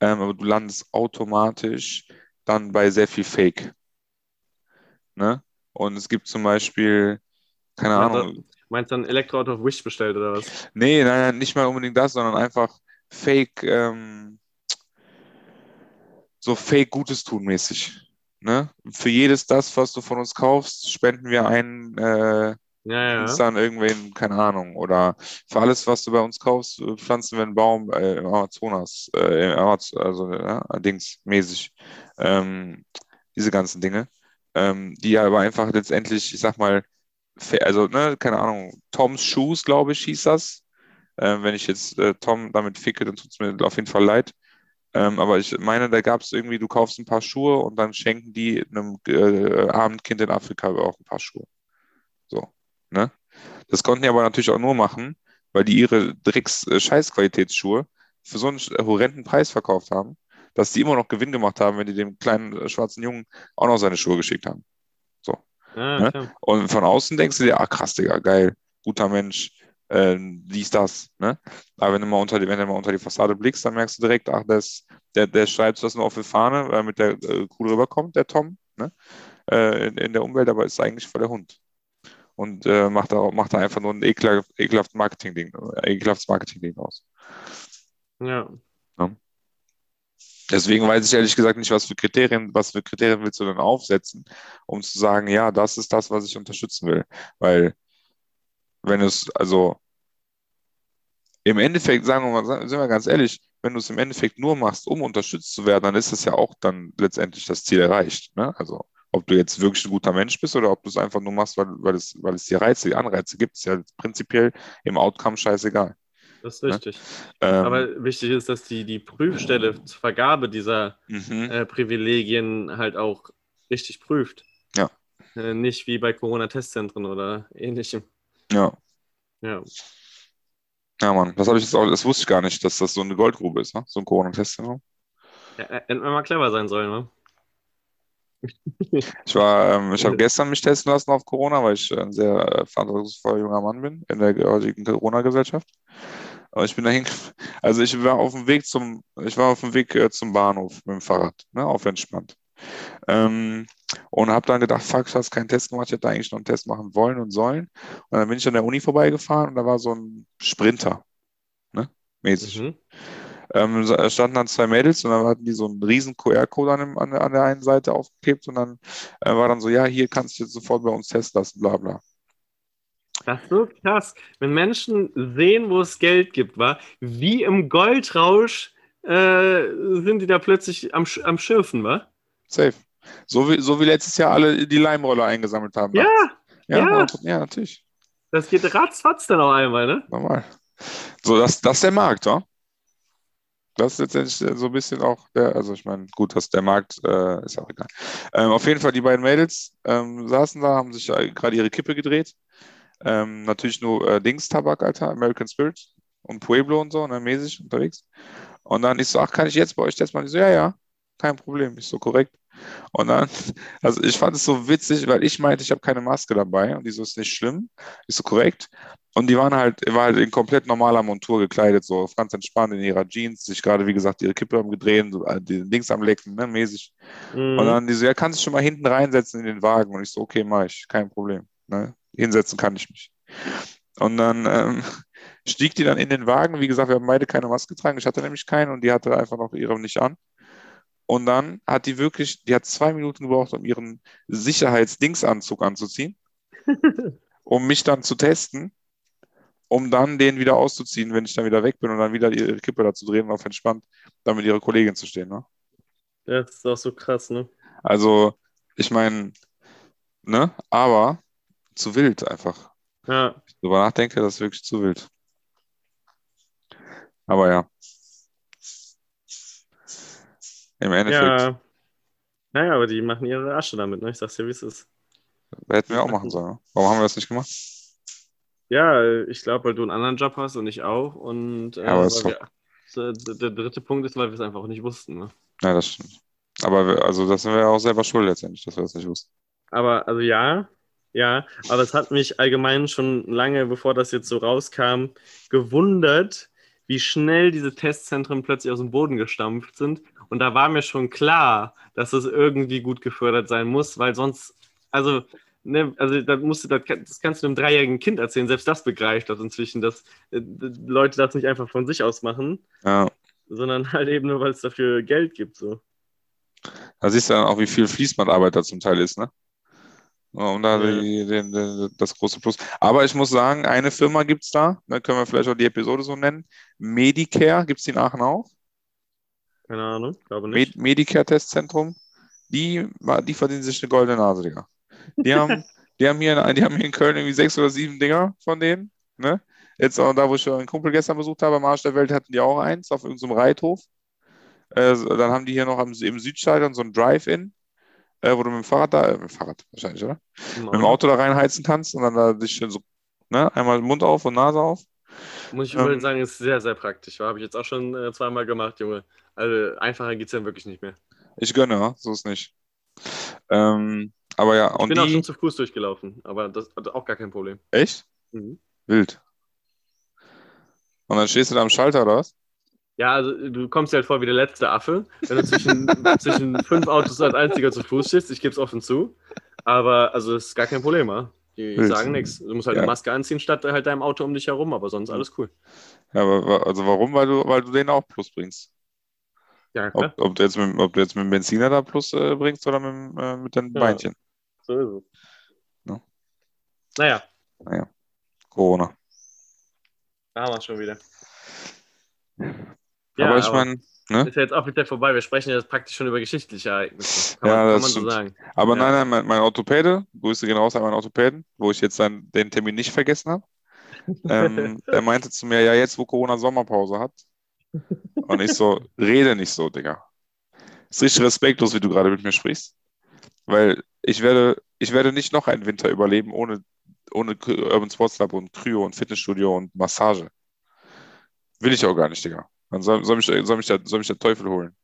ähm, aber du landest automatisch dann bei sehr viel Fake. Ne? Und es gibt zum Beispiel, keine du- Ahnung, Meinst du ein Elektroauto auf Wish bestellt oder was? Nee, nein, nein, nicht mal unbedingt das, sondern einfach Fake, ähm, so Fake Gutes tun mäßig. Ne? Für jedes das, was du von uns kaufst, spenden wir einen äh, Ja, ja. An irgendwen, keine Ahnung. Oder für alles, was du bei uns kaufst, äh, pflanzen wir einen Baum äh, im Amazonas, äh, im Amaz also ja, Dings mäßig. Ähm, diese ganzen Dinge. Ähm, die aber einfach letztendlich, ich sag mal, also, ne, keine Ahnung, Toms Shoes, glaube ich, hieß das. Ähm, wenn ich jetzt äh, Tom damit ficke, dann tut es mir auf jeden Fall leid. Ähm, aber ich meine, da gab es irgendwie, du kaufst ein paar Schuhe und dann schenken die einem äh, armen Kind in Afrika auch ein paar Schuhe. So, ne? Das konnten die aber natürlich auch nur machen, weil die ihre Drecks-Scheißqualitätsschuhe für so einen horrenden Preis verkauft haben, dass die immer noch Gewinn gemacht haben, wenn die dem kleinen äh, schwarzen Jungen auch noch seine Schuhe geschickt haben. Ja, Ne? klar. Und von außen denkst du dir, ah krass, Digga, geil, guter Mensch, ähm, dies, das. Ne? Aber wenn du mal unter die, wenn du mal unter die Fassade blickst, dann merkst du direkt, ach, das, der, der schreibt das nur auf die Fahne, weil mit der äh, cool rüberkommt, der Tom, ne? äh, in, in der Umwelt, aber ist eigentlich voll der Hund. und äh, macht, da, macht da einfach nur ein ekelhaft, ekelhaft Marketing-Ding, ekelhaftes Marketing-Ding aus. Ja. Deswegen weiß ich ehrlich gesagt nicht, was für Kriterien, was für Kriterien willst du denn aufsetzen, um zu sagen, ja, das ist das, was ich unterstützen will. Weil, wenn es, also im Endeffekt, sagen wir mal, sind wir ganz ehrlich, wenn du es im Endeffekt nur machst, um unterstützt zu werden, dann ist es ja auch dann letztendlich das Ziel erreicht. Ne? Also ob du jetzt wirklich ein guter Mensch bist oder ob du es einfach nur machst, weil, weil, es, weil es dir Reize, Anreize gibt, ist ja prinzipiell im Outcome scheißegal. Das ist richtig. Ne? Ähm, Aber wichtig ist, dass die, die Prüfstelle zur Vergabe dieser mhm. äh, Privilegien halt auch richtig prüft. Ja. Äh, nicht wie bei Corona-Testzentren oder ähnlichem. Ja. Ja. Ja, Mann, das habe ich jetzt auch, das wusste ich gar nicht, dass das so eine Goldgrube ist, ne? so ein Corona-Testzentrum. Ja, äh, hätten wir mal clever sein sollen, ne? Ich war, ähm, ich habe gestern mich testen lassen auf Corona, weil ich ein sehr äh, verantwortungsvoller junger Mann bin in der heutigen Corona-Gesellschaft. Aber ich bin dahin, also ich war auf dem Weg zum, ich war auf dem Weg äh, zum Bahnhof mit dem Fahrrad, ne, auf entspannt. Ähm, und habe dann gedacht, fuck, ich habe keinen Test gemacht, ich hätte eigentlich noch einen Test machen wollen und sollen. Und dann bin ich an der Uni vorbeigefahren und da war so ein Sprinter, ne, mäßig. Mhm. Ähm, standen dann zwei Mädels und dann hatten die so einen riesen QR-Code an, an, an, der einen Seite aufgeklebt und dann äh, war dann so, ja, hier kannst du jetzt sofort bei uns testen lassen, bla bla. Das ist so krass. Wenn Menschen sehen, wo es Geld gibt, war, wie im Goldrausch äh, sind die da plötzlich am, am Schürfen, war? Safe. So wie, so wie letztes Jahr alle die Leimroller eingesammelt haben. Ja, ja, ja. ja natürlich. Das geht ratzfatz dann auch einmal, ne? Normal. So, das, das ist der Markt, wa? Das ist letztendlich so ein bisschen auch der, also ich meine, gut, dass der Markt äh, ist auch egal. Ähm, auf jeden Fall, die beiden Mädels ähm, saßen da, haben sich gerade ihre Kippe gedreht ähm, natürlich nur äh, Dings-Tabak, Alter, American Spirit und Pueblo und so, ne, mäßig unterwegs. Und dann ich so, ach, kann ich jetzt bei euch testen? Und ich so, ja, ja, kein Problem, ich so korrekt. Und dann, also ich fand es so witzig, weil ich meinte, ich habe keine Maske dabei und die so ist nicht schlimm, ist so korrekt. Und die waren halt, war halt in komplett normaler Montur gekleidet, so ganz entspannt in ihrer Jeans, sich gerade, wie gesagt, ihre Kippe am gedrehen, so, äh, die Dings am Lecken, ne, mäßig. Mhm. Und dann die so, ja, kannst du schon mal hinten reinsetzen in den Wagen? Und ich so, okay, mach ich, kein Problem. Ne? Hinsetzen kann ich mich. Und dann ähm, stieg die dann in den Wagen. Wie gesagt, wir haben beide keine Maske getragen. Ich hatte nämlich keine und die hatte einfach noch ihre nicht an. Und dann hat die wirklich, die hat zwei Minuten gebraucht, um ihren Sicherheitsdingsanzug anzuziehen, um mich dann zu testen, um dann den wieder auszuziehen, wenn ich dann wieder weg bin und dann wieder ihre Kippe dazu drehen und auf entspannt dann mit ihrer Kollegin zu stehen. Ne? Ja, das ist auch so krass, ne? Also, ich meine, ne, aber zu wild einfach. Ja. Ich darüber nachdenke, das ist wirklich zu wild. Aber ja. Im Endeffekt. Ja. Naja, aber die machen ihre Asche damit, ne? Ich sag's dir, wie es ist. Hätten wir auch machen sollen. Warum haben wir das nicht gemacht? Ja, ich glaube, weil du einen anderen Job hast und ich auch. Und äh, ja, aber wir, der dritte Punkt ist, weil wir es einfach auch nicht wussten. Ne? Ja, das stimmt. Aber wir, also das sind wir auch selber schuld letztendlich, dass wir das nicht wussten. Aber also ja, ja, aber es hat mich allgemein schon lange, bevor das jetzt so rauskam, gewundert, wie schnell diese Testzentren plötzlich aus dem Boden gestampft sind. Und da war mir schon klar, dass es irgendwie gut gefördert sein muss, weil sonst, also, ne, also das, musst du, das, das kannst du einem dreijährigen Kind erzählen, selbst das begreift das inzwischen, dass äh, Leute das nicht einfach von sich aus machen, ja. sondern halt eben nur, weil es dafür Geld gibt. So. Da siehst du dann auch, wie viel Fließbandarbeit da zum Teil ist, ne? Und da die, den, den, das große Plus. Aber ich muss sagen, eine Firma gibt es da, da können wir vielleicht auch die Episode so nennen. Medicare, gibt es die in Aachen auch? Keine Ahnung, glaube nicht. Med Medicare-Testzentrum, die, die verdienen sich eine goldene Nase, Digga. Die haben, die haben, hier, die haben hier in Köln irgendwie sechs oder sieben Dinger von denen. Ne? Jetzt auch da, wo ich einen Kumpel gestern besucht habe, am Arsch der Welt, hatten die auch eins auf irgendeinem Reithof. Äh, dann haben die hier noch im Südstadion so ein Drive-In äh, wo du mit dem Fahrrad da, äh, mit dem Fahrrad wahrscheinlich, oder? Ja. Mit dem Auto da reinheizen kannst und dann da dich schön so, ne, einmal Mund auf und Nase auf. Muss ich ähm, sagen, ist sehr, sehr praktisch. Habe ich jetzt auch schon äh, zweimal gemacht, Junge. Also einfacher geht es ja wirklich nicht mehr. Ich gönne, so ist nicht. Ähm, aber ja, ich und bin die... auch schon zu Fuß durchgelaufen, aber das hat auch gar kein Problem. Echt? Mhm. Wild. Und dann stehst du da am Schalter, oder was? Ja, also du kommst dir halt vor wie der letzte Affe, wenn du zwischen, zwischen fünf Autos als einziger zu Fuß stehst. Ich gebe es offen zu. Aber also das ist gar kein Problem, ja? Die Wild. sagen nichts. Du musst halt Ja. eine Maske anziehen, statt halt deinem Auto um dich herum, aber sonst alles cool. Ja, aber also warum? Weil du, weil du denen auch Plus bringst. Ja, klar. Ob, ob, du, jetzt mit, ob du jetzt mit dem Benziner da Plus äh, bringst oder mit, äh, mit den Ja. Beinchen. So ist es. Ja. Naja, Corona. da haben wir es schon wieder. Aber ich meine, ne? Ist ja jetzt offiziell vorbei. Wir sprechen ja jetzt praktisch schon über geschichtliche Ereignisse. Kann Ja, man, kann man so sagen. Aber Ja. nein, nein, mein, mein Orthopäde, Grüße gehen raus an meinen Orthopäden, wo ich jetzt dann den Termin nicht vergessen habe. Ähm, der meinte zu mir, ja, jetzt wo Corona Sommerpause hat. Und ich so, rede nicht so, Digga. Ist richtig respektlos, wie du gerade mit mir sprichst. Weil ich werde, ich werde nicht noch einen Winter überleben ohne, ohne Urban Sports Lab und Kryo und Fitnessstudio und Massage. Will ich auch gar nicht, Digga. Dann soll, soll, mich, soll, mich der, soll mich der Teufel holen.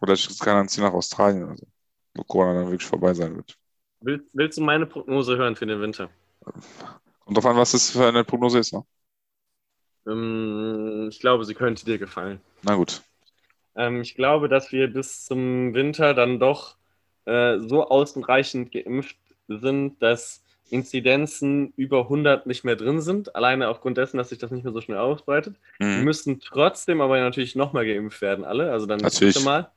Oder ich kann dann ziehen nach Australien oder so, wo Corona dann wirklich vorbei sein wird. Will, willst du meine Prognose hören für den Winter? Kommt drauf an, was das für eine Prognose ist, ne? Ähm, ich glaube, sie könnte dir gefallen. Na gut. Ähm, ich glaube, dass wir bis zum Winter dann doch äh, so ausreichend geimpft sind, dass Inzidenzen über 100 nicht mehr drin sind, alleine aufgrund dessen, dass sich das nicht mehr so schnell ausbreitet. Die Mhm. müssen trotzdem aber natürlich nochmal geimpft werden, alle. Also dann das dritte Mal.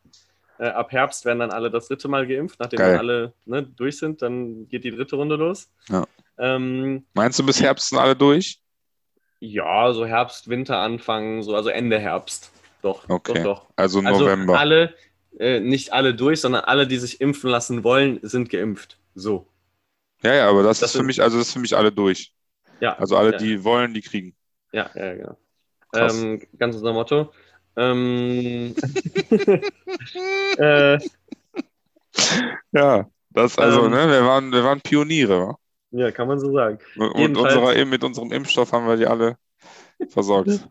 Äh, ab Herbst werden dann alle das dritte Mal geimpft. Nachdem Geil. dann alle ne, durch sind, dann geht die dritte Runde los. Ja. Ähm, Meinst du, bis Herbst sind alle durch? ja, so Herbst, Winter anfangen, so, also Ende Herbst. Doch, Okay. doch, doch. Also Also November. alle, äh, nicht alle durch, sondern alle, die sich impfen lassen wollen, sind geimpft. So. Ja, ja, aber das, Das ist für mich, also das ist für mich alle durch. Ja. Also alle, ja. die wollen, die kriegen. Ja, ja, genau. Ähm, ganz unser Motto. Ähm, äh, Ja, das, also, Ähm. ne, wir waren, wir waren Pioniere, wa? ja, kann man so sagen. Und unserer, mit unserem Impfstoff haben wir die alle versorgt.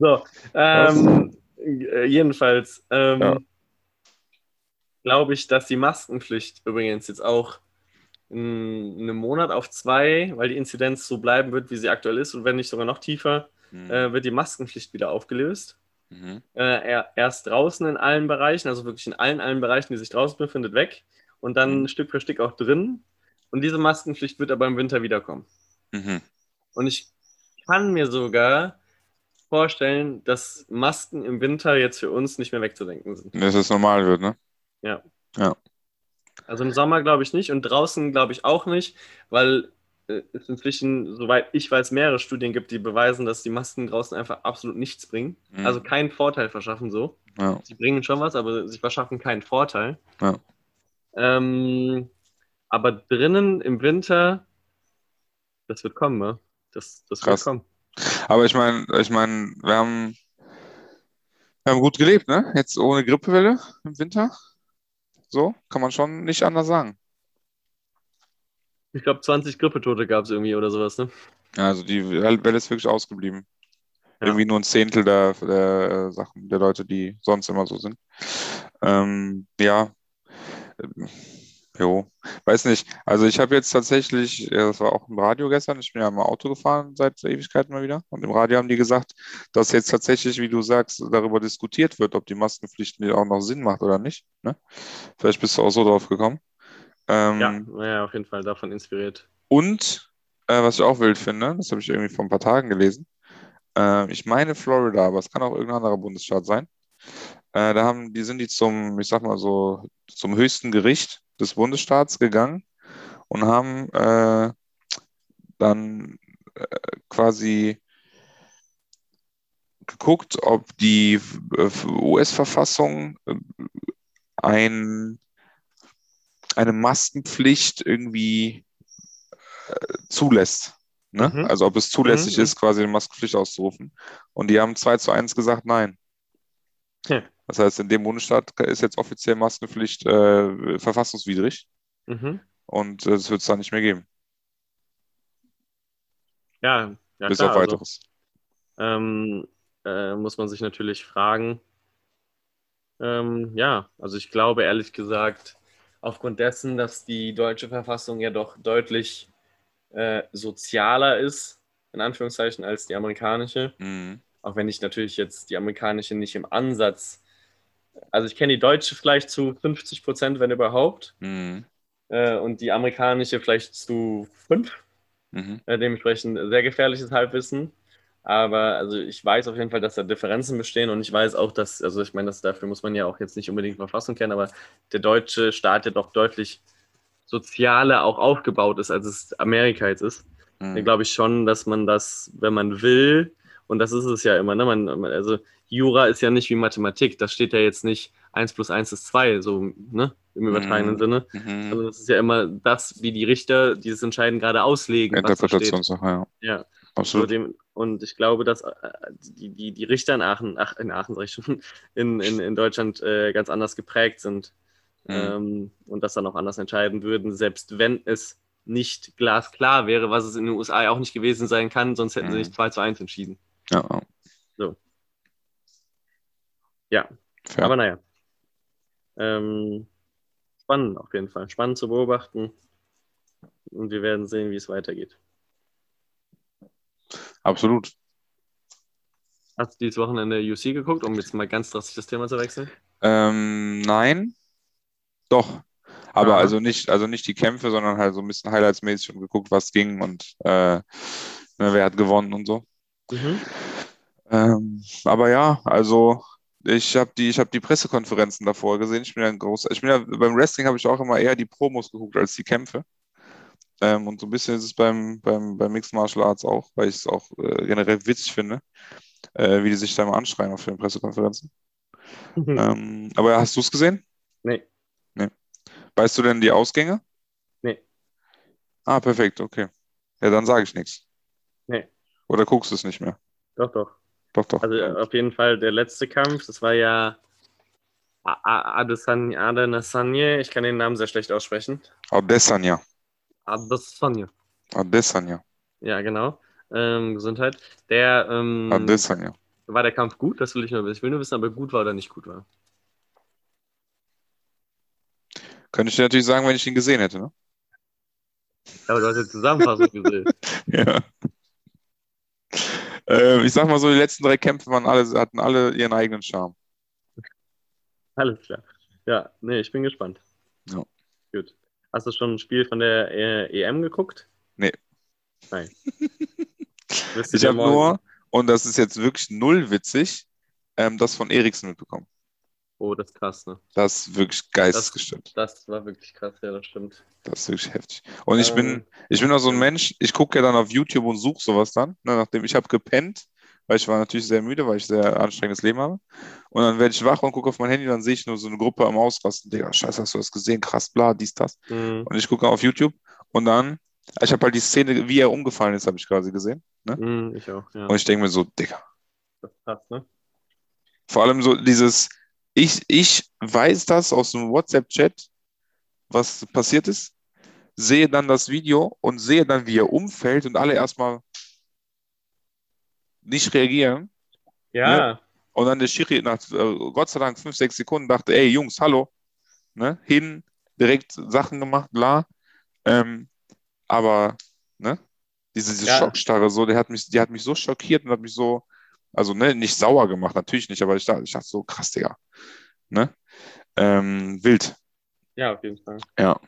So, ähm, äh, jedenfalls ähm, Ja. glaube ich, dass die Maskenpflicht übrigens jetzt auch in einem Monat auf zwei, weil die Inzidenz so bleiben wird, wie sie aktuell ist und wenn nicht sogar noch tiefer, Mhm. äh, wird die Maskenpflicht wieder aufgelöst. Mhm. Äh, er- erst draußen in allen Bereichen, also wirklich in allen, allen Bereichen, die sich draußen befindet, weg und dann Mhm. Stück für Stück auch drin. Und diese Maskenpflicht wird aber im Winter wiederkommen. Mhm. Und ich kann mir sogar vorstellen, dass Masken im Winter jetzt für uns nicht mehr wegzudenken sind. Dass es normal wird, ne? Also im Sommer glaube ich nicht und draußen glaube ich auch nicht, weil äh, es inzwischen, soweit ich weiß, mehrere Studien gibt, die beweisen, dass die Masken draußen einfach absolut nichts bringen. Mhm. Also keinen Vorteil verschaffen so. Ja. Sie bringen schon was, aber sie verschaffen keinen Vorteil. Ja. Ähm, aber drinnen im Winter, das wird kommen, ne? Das, das wird kommen. Aber ich meine, ich meine, wir haben, wir haben gut gelebt, ne? Jetzt ohne Grippewelle im Winter. So, kann man schon nicht anders sagen. Ich glaube, 20 Grippetote gab es irgendwie oder sowas, ne? Also die Welle ist wirklich ausgeblieben. Ja. Irgendwie nur ein Zehntel der, der äh, Sachen, der Leute, die sonst immer so sind. Ähm, ja, jo, weiß nicht. Also ich habe jetzt tatsächlich, das war auch im Radio gestern, ich bin ja im Auto gefahren seit Ewigkeiten mal wieder. Und im Radio haben die gesagt, dass jetzt tatsächlich, wie du sagst, darüber diskutiert wird, ob die Maskenpflicht auch noch Sinn macht oder nicht. Ne? Vielleicht bist du auch so drauf gekommen. Ähm, Ja, naja, auf jeden Fall davon inspiriert. und äh, was ich auch wild finde, das habe ich irgendwie vor ein paar Tagen gelesen. Äh, ich meine Florida, aber es kann auch irgendein anderer Bundesstaat sein. Äh, da haben, die sind die zum, ich sag mal so, zum höchsten Gericht des Bundesstaats gegangen und haben äh, dann äh, quasi geguckt, ob die äh, US-Verfassung äh, ein, eine Maskenpflicht irgendwie äh, zulässt. Ne? Mhm. Also ob es zulässig Mhm. ist, quasi eine Maskenpflicht auszurufen. Und die haben 2 zu 1 gesagt, nein. Ja. Das heißt, in dem Bundesstaat ist jetzt offiziell Maskenpflicht äh, verfassungswidrig Mhm. und äh, das wird es da nicht mehr geben, Ja, ja bis klar, auf also, weiteres. ähm, äh, muss man sich natürlich fragen. Ähm, ja, also ich glaube ehrlich gesagt, aufgrund dessen, dass die deutsche Verfassung ja doch deutlich äh, sozialer ist, in Anführungszeichen, als die amerikanische, Mhm. auch wenn ich natürlich jetzt die amerikanische nicht im Ansatz, also ich kenne die deutsche vielleicht zu 50 Prozent, wenn überhaupt. Mhm. äh, und die amerikanische vielleicht zu fünf. Mhm. Äh, dementsprechend sehr gefährliches Halbwissen. Aber also ich weiß auf jeden Fall, dass da Differenzen bestehen und ich weiß auch, dass, also ich meine, dafür muss man ja auch jetzt nicht unbedingt Verfassung kennen, aber der deutsche Staat ja doch deutlich sozialer auch aufgebaut ist, als es Amerika jetzt ist. Mhm. Dann glaube ich schon, dass man das, wenn man will, und das ist es ja immer, ne? Man, also Jura ist ja nicht wie Mathematik, das steht ja jetzt nicht 1 plus 1 ist 2, so ne? im übertragenen Mhm. Sinne. Mhm. Also das ist ja immer das, wie die Richter dieses Entscheiden gerade auslegen. Interpretationssache, ja. Ja. So Absolut. dem, und ich glaube, dass äh, die, die, die Richter in Aachen, ach, in Aachen sag ich schon, in, in, in Deutschland äh, ganz anders geprägt sind Mhm. ähm, und das dann auch anders entscheiden würden, selbst wenn es nicht glasklar wäre, was es in den USA auch nicht gewesen sein kann, sonst hätten sie Mhm. nicht 2 zu 1 entschieden. Ja, ja. Ja, Fair. aber naja. Ähm, spannend auf jeden Fall. Spannend zu beobachten. Und wir werden sehen, wie es weitergeht. Absolut. Hast du dieses Wochenende UC geguckt, um jetzt mal ganz drastisch das Thema zu wechseln? Ähm, nein. Doch. Aber Aha. also nicht, also nicht die Kämpfe, sondern halt so ein bisschen highlightsmäßig und geguckt, was ging und äh, ne, wer hat gewonnen und so. Mhm. Ähm, aber ja, also ich habe die, ich habe die Pressekonferenzen davor gesehen. Ich bin ja ein großer, ich bin ja beim Wrestling habe ich auch immer eher die Promos geguckt als die Kämpfe. Ähm, und so ein bisschen ist es beim, beim, beim Mixed Martial Arts auch, weil ich es auch äh, generell witzig finde, äh, wie die sich da immer anschreien auf den Pressekonferenzen. Ähm, aber hast du es gesehen? nee, Weißt du denn die Ausgänge? Nee. Ah, perfekt, okay. Ja, dann sage ich nichts. Nee. Oder guckst du es nicht mehr? doch, doch. Doch, doch. Also äh, auf jeden Fall der letzte Kampf, das war ja Adesanya, ich kann den Namen sehr schlecht aussprechen. Adesanya. Adesanya. Adesanya. Ja, genau. Ähm, Gesundheit. Der ähm, Adesanya. war der Kampf gut, das will ich nur wissen. Ich will nur wissen, ob er gut war oder nicht gut war. Könnte ich dir natürlich sagen, wenn ich ihn gesehen hätte, ne? Aber du hast jetzt Zusammenfassung gesehen. Ja. Äh, ich sag mal so, die letzten drei Kämpfe waren alle, hatten alle ihren eigenen Charme. Alles klar. Ja, nee, ich bin gespannt. Ja. Gut. Hast du schon ein Spiel von der äh, EM geguckt? Nee. Nein. Ich habe nur, und das ist jetzt wirklich null witzig, ähm, das von Eriksen mitbekommen. Oh, das ist krass, ne? Das ist wirklich geistesgestört. Das war wirklich krass, ja, das stimmt. Das ist wirklich heftig. Und ich bin, Ähm, ich bin auch so ein Mensch, ich gucke ja dann auf YouTube und suche sowas dann, ne, nachdem ich habe gepennt, weil ich war natürlich sehr müde, weil ich sehr anstrengendes Leben habe. Und dann werde ich wach und gucke auf mein Handy, dann sehe ich nur so eine Gruppe am Ausrasten. Digga, scheiße, hast du das gesehen? Krass, bla, dies, das. mh, Und ich gucke auf YouTube und dann, ich habe halt die Szene, wie er umgefallen ist, habe ich quasi gesehen. Ne? mh, ich auch, ja. Und ich denke mir so, Digga. Das ist krass, ne? Vor allem so dieses, ich, ich weiß das aus dem WhatsApp-Chat, was passiert ist, sehe dann das Video und sehe dann, wie er umfällt und alle erstmal nicht reagieren. Ja, Und dann der Schiri nach äh, Gott sei Dank fünf, sechs Sekunden dachte, ey Jungs, hallo. Ne? Hin, direkt Sachen gemacht, bla. Ähm, aber, ne? Diese, diese Ja. Schockstarre, so, der hat mich, die hat mich so schockiert und hat mich so, also ne, nicht sauer gemacht, natürlich nicht, aber ich dachte, ich dachte so, krass, Digga. Ne? Ähm, wild. ja, auf jeden Fall. Ja.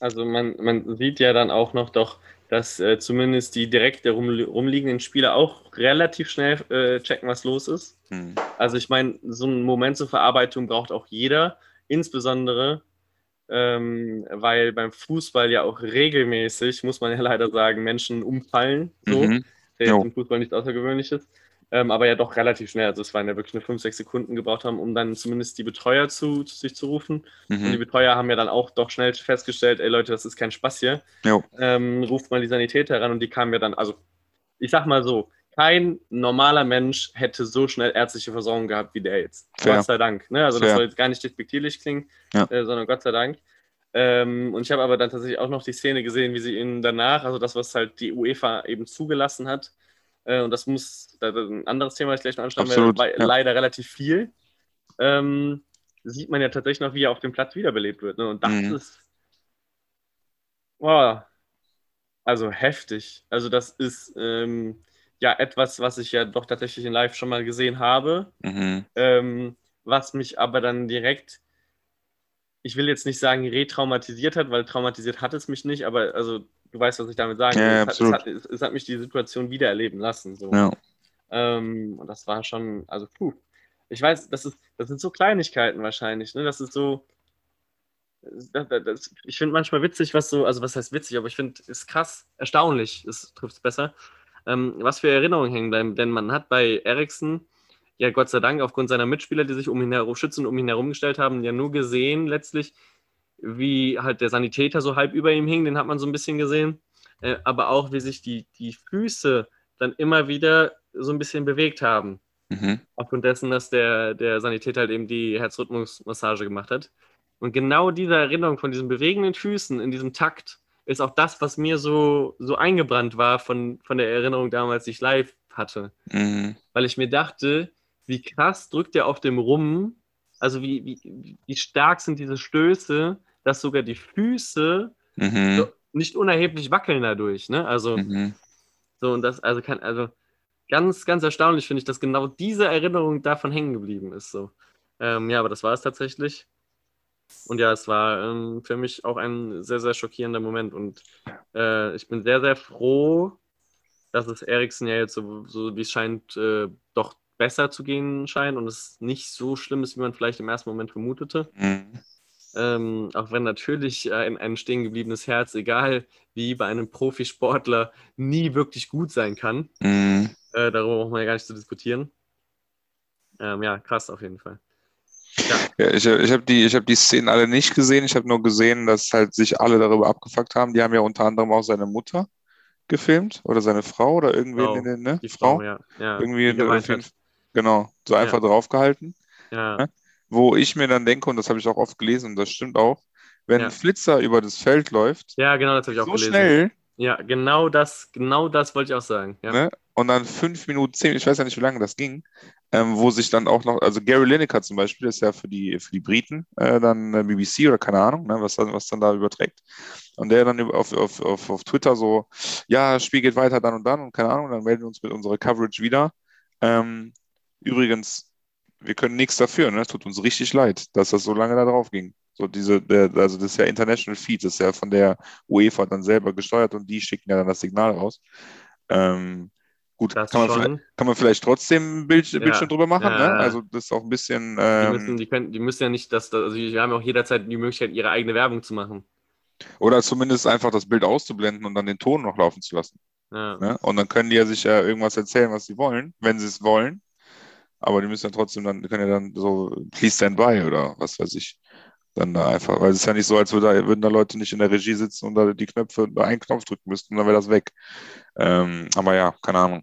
Also man, man sieht ja dann auch noch doch, dass äh, zumindest die direkt rum, rumliegenden Spieler auch relativ schnell äh, checken, was los ist. Hm. Also ich meine, so einen Moment zur Verarbeitung braucht auch jeder, insbesondere ähm, weil beim Fußball ja auch regelmäßig, muss man ja leider sagen, Menschen umfallen. So. Mhm. Der jetzt im Fußball nichts Außergewöhnliches. Ähm, aber ja doch relativ schnell. Also es waren ja wirklich nur 5, 6 Sekunden gebraucht haben, um dann zumindest die Betreuer zu, zu sich zu rufen. Und die Mhm. Betreuer haben ja dann auch doch schnell festgestellt, ey Leute, das ist kein Spaß hier. Ähm, ruft mal die Sanitäter heran und die kamen ja dann, also ich sag mal so, kein normaler Mensch hätte so schnell ärztliche Versorgung gehabt wie der jetzt. Fair. Gott sei Dank. Ne? Also das Fair. soll jetzt gar nicht despektierlich klingen, Ja. äh, sondern Gott sei Dank. Ähm, und ich habe aber dann tatsächlich auch noch die Szene gesehen, wie sie ihn danach, also das, was halt die UEFA eben zugelassen hat, äh, und das muss, das ein anderes Thema, das ich gleich noch anschneiden werde, Absolut, war ja. leider relativ viel, ähm, sieht man ja tatsächlich noch, wie er auf dem Platz wiederbelebt wird. Ne? Und das Mhm. ist, boah, also heftig. Also das ist ähm, ja etwas, was ich ja doch tatsächlich in Live schon mal gesehen habe, Mhm. ähm, was mich aber dann direkt ich will jetzt nicht sagen, retraumatisiert hat, weil traumatisiert hat es mich nicht, aber also du weißt, was ich damit sagen will. Ja, es, hat, es, hat, es, hat, mich die Situation wieder erleben lassen. So. Ja. Ähm, und das war schon, also puh. Ich weiß, das, ist, das sind so Kleinigkeiten wahrscheinlich. Ne? Das ist so. Das, das, ich finde manchmal witzig, was so, also was heißt witzig, aber ich finde es krass, erstaunlich, es trifft es besser, ähm, was für Erinnerungen hängen bleiben. Denn man hat bei Ericsson ja Gott sei Dank aufgrund seiner Mitspieler, die sich um ihn herum schützen, um ihn herumgestellt haben, ja nur gesehen letztlich, wie halt der Sanitäter so halb über ihm hing, den hat man so ein bisschen gesehen, äh, aber auch wie sich die, die Füße dann immer wieder so ein bisschen bewegt haben. Mhm. Aufgrund dessen, dass der, der Sanitäter halt eben die Herzrhythmusmassage gemacht hat. Und genau diese Erinnerung von diesen bewegenden Füßen in diesem Takt ist auch das, was mir so, so eingebrannt war von, von der Erinnerung damals, die ich live hatte. Mhm. Weil ich mir dachte, wie krass drückt er auf dem rum, also wie, wie, wie stark sind diese Stöße, dass sogar die Füße mhm. so nicht unerheblich wackeln dadurch. Ne? Also, mhm. so und das, also kann, also ganz, ganz erstaunlich finde ich, dass genau diese Erinnerung davon hängen geblieben ist. So. Ähm, ja, aber das war es tatsächlich. Und ja, es war ähm, für mich auch ein sehr, sehr schockierender Moment. Und äh, ich bin sehr, sehr froh, dass es Eriksen ja jetzt so, so wie es scheint, äh, doch besser zu gehen scheint und es nicht so schlimm ist, wie man vielleicht im ersten Moment vermutete. Mhm. Ähm, auch wenn natürlich ein, ein stehen gebliebenes Herz, egal wie bei einem Profisportler, nie wirklich gut sein kann. Mhm. Äh, darüber braucht man ja gar nicht zu diskutieren. Ähm, ja, krass auf jeden Fall. Ja, ja ich, ich habe die, hab die Szenen alle nicht gesehen. Ich habe nur gesehen, dass halt sich alle darüber abgefuckt haben. Die haben ja unter anderem auch seine Mutter gefilmt oder seine Frau oder irgendwie oh, ne? Die Frau, ja. ja irgendwie Genau, so einfach draufgehalten. Ja. Wo ich mir dann denke, und das habe ich auch oft gelesen, und das stimmt auch, wenn ja. ein Flitzer über das Feld läuft, ja, genau, das habe ich auch so gelesen. schnell. Ja, genau das, genau das wollte ich auch sagen. Ja. Ne? Und dann fünf Minuten, zehn, ich weiß ja nicht, wie lange das ging, ähm, wo sich dann auch noch, also Gary Lineker zum Beispiel, ist ja für die, für die Briten äh, dann äh, BBC oder keine Ahnung, ne, was, dann, was dann da überträgt. Und der dann auf, auf, auf, auf Twitter so, ja, Spiel geht weiter dann und dann und keine Ahnung, dann melden wir uns mit unserer Coverage wieder. Ähm, Übrigens, wir können nichts dafür, ne? Tut uns richtig leid, dass das so lange da drauf ging. So diese, der, also das ist ja International Feed, das ist ja von der UEFA dann selber gesteuert und die schicken ja dann das Signal raus. Ähm, gut, kann man, kann man, vielleicht trotzdem ein Bild, ja. Bildschirm drüber machen, ja, ne? Also das ist auch ein bisschen. Ähm, die, müssen, die, können, die müssen ja nicht, dass, also wir haben auch jederzeit die Möglichkeit, ihre eigene Werbung zu machen. Oder zumindest einfach das Bild auszublenden und dann den Ton noch laufen zu lassen. Ja. Ne? Und dann können die ja sich ja irgendwas erzählen, was sie wollen, wenn sie es wollen. Aber die müssen ja trotzdem dann, können ja dann so, please stand by oder was weiß ich. Dann da einfach, weil es ist ja nicht so, als würde, würden da Leute nicht in der Regie sitzen und da die Knöpfe, da einen Knopf drücken müssten und dann wäre das weg. Ähm, aber ja, keine Ahnung.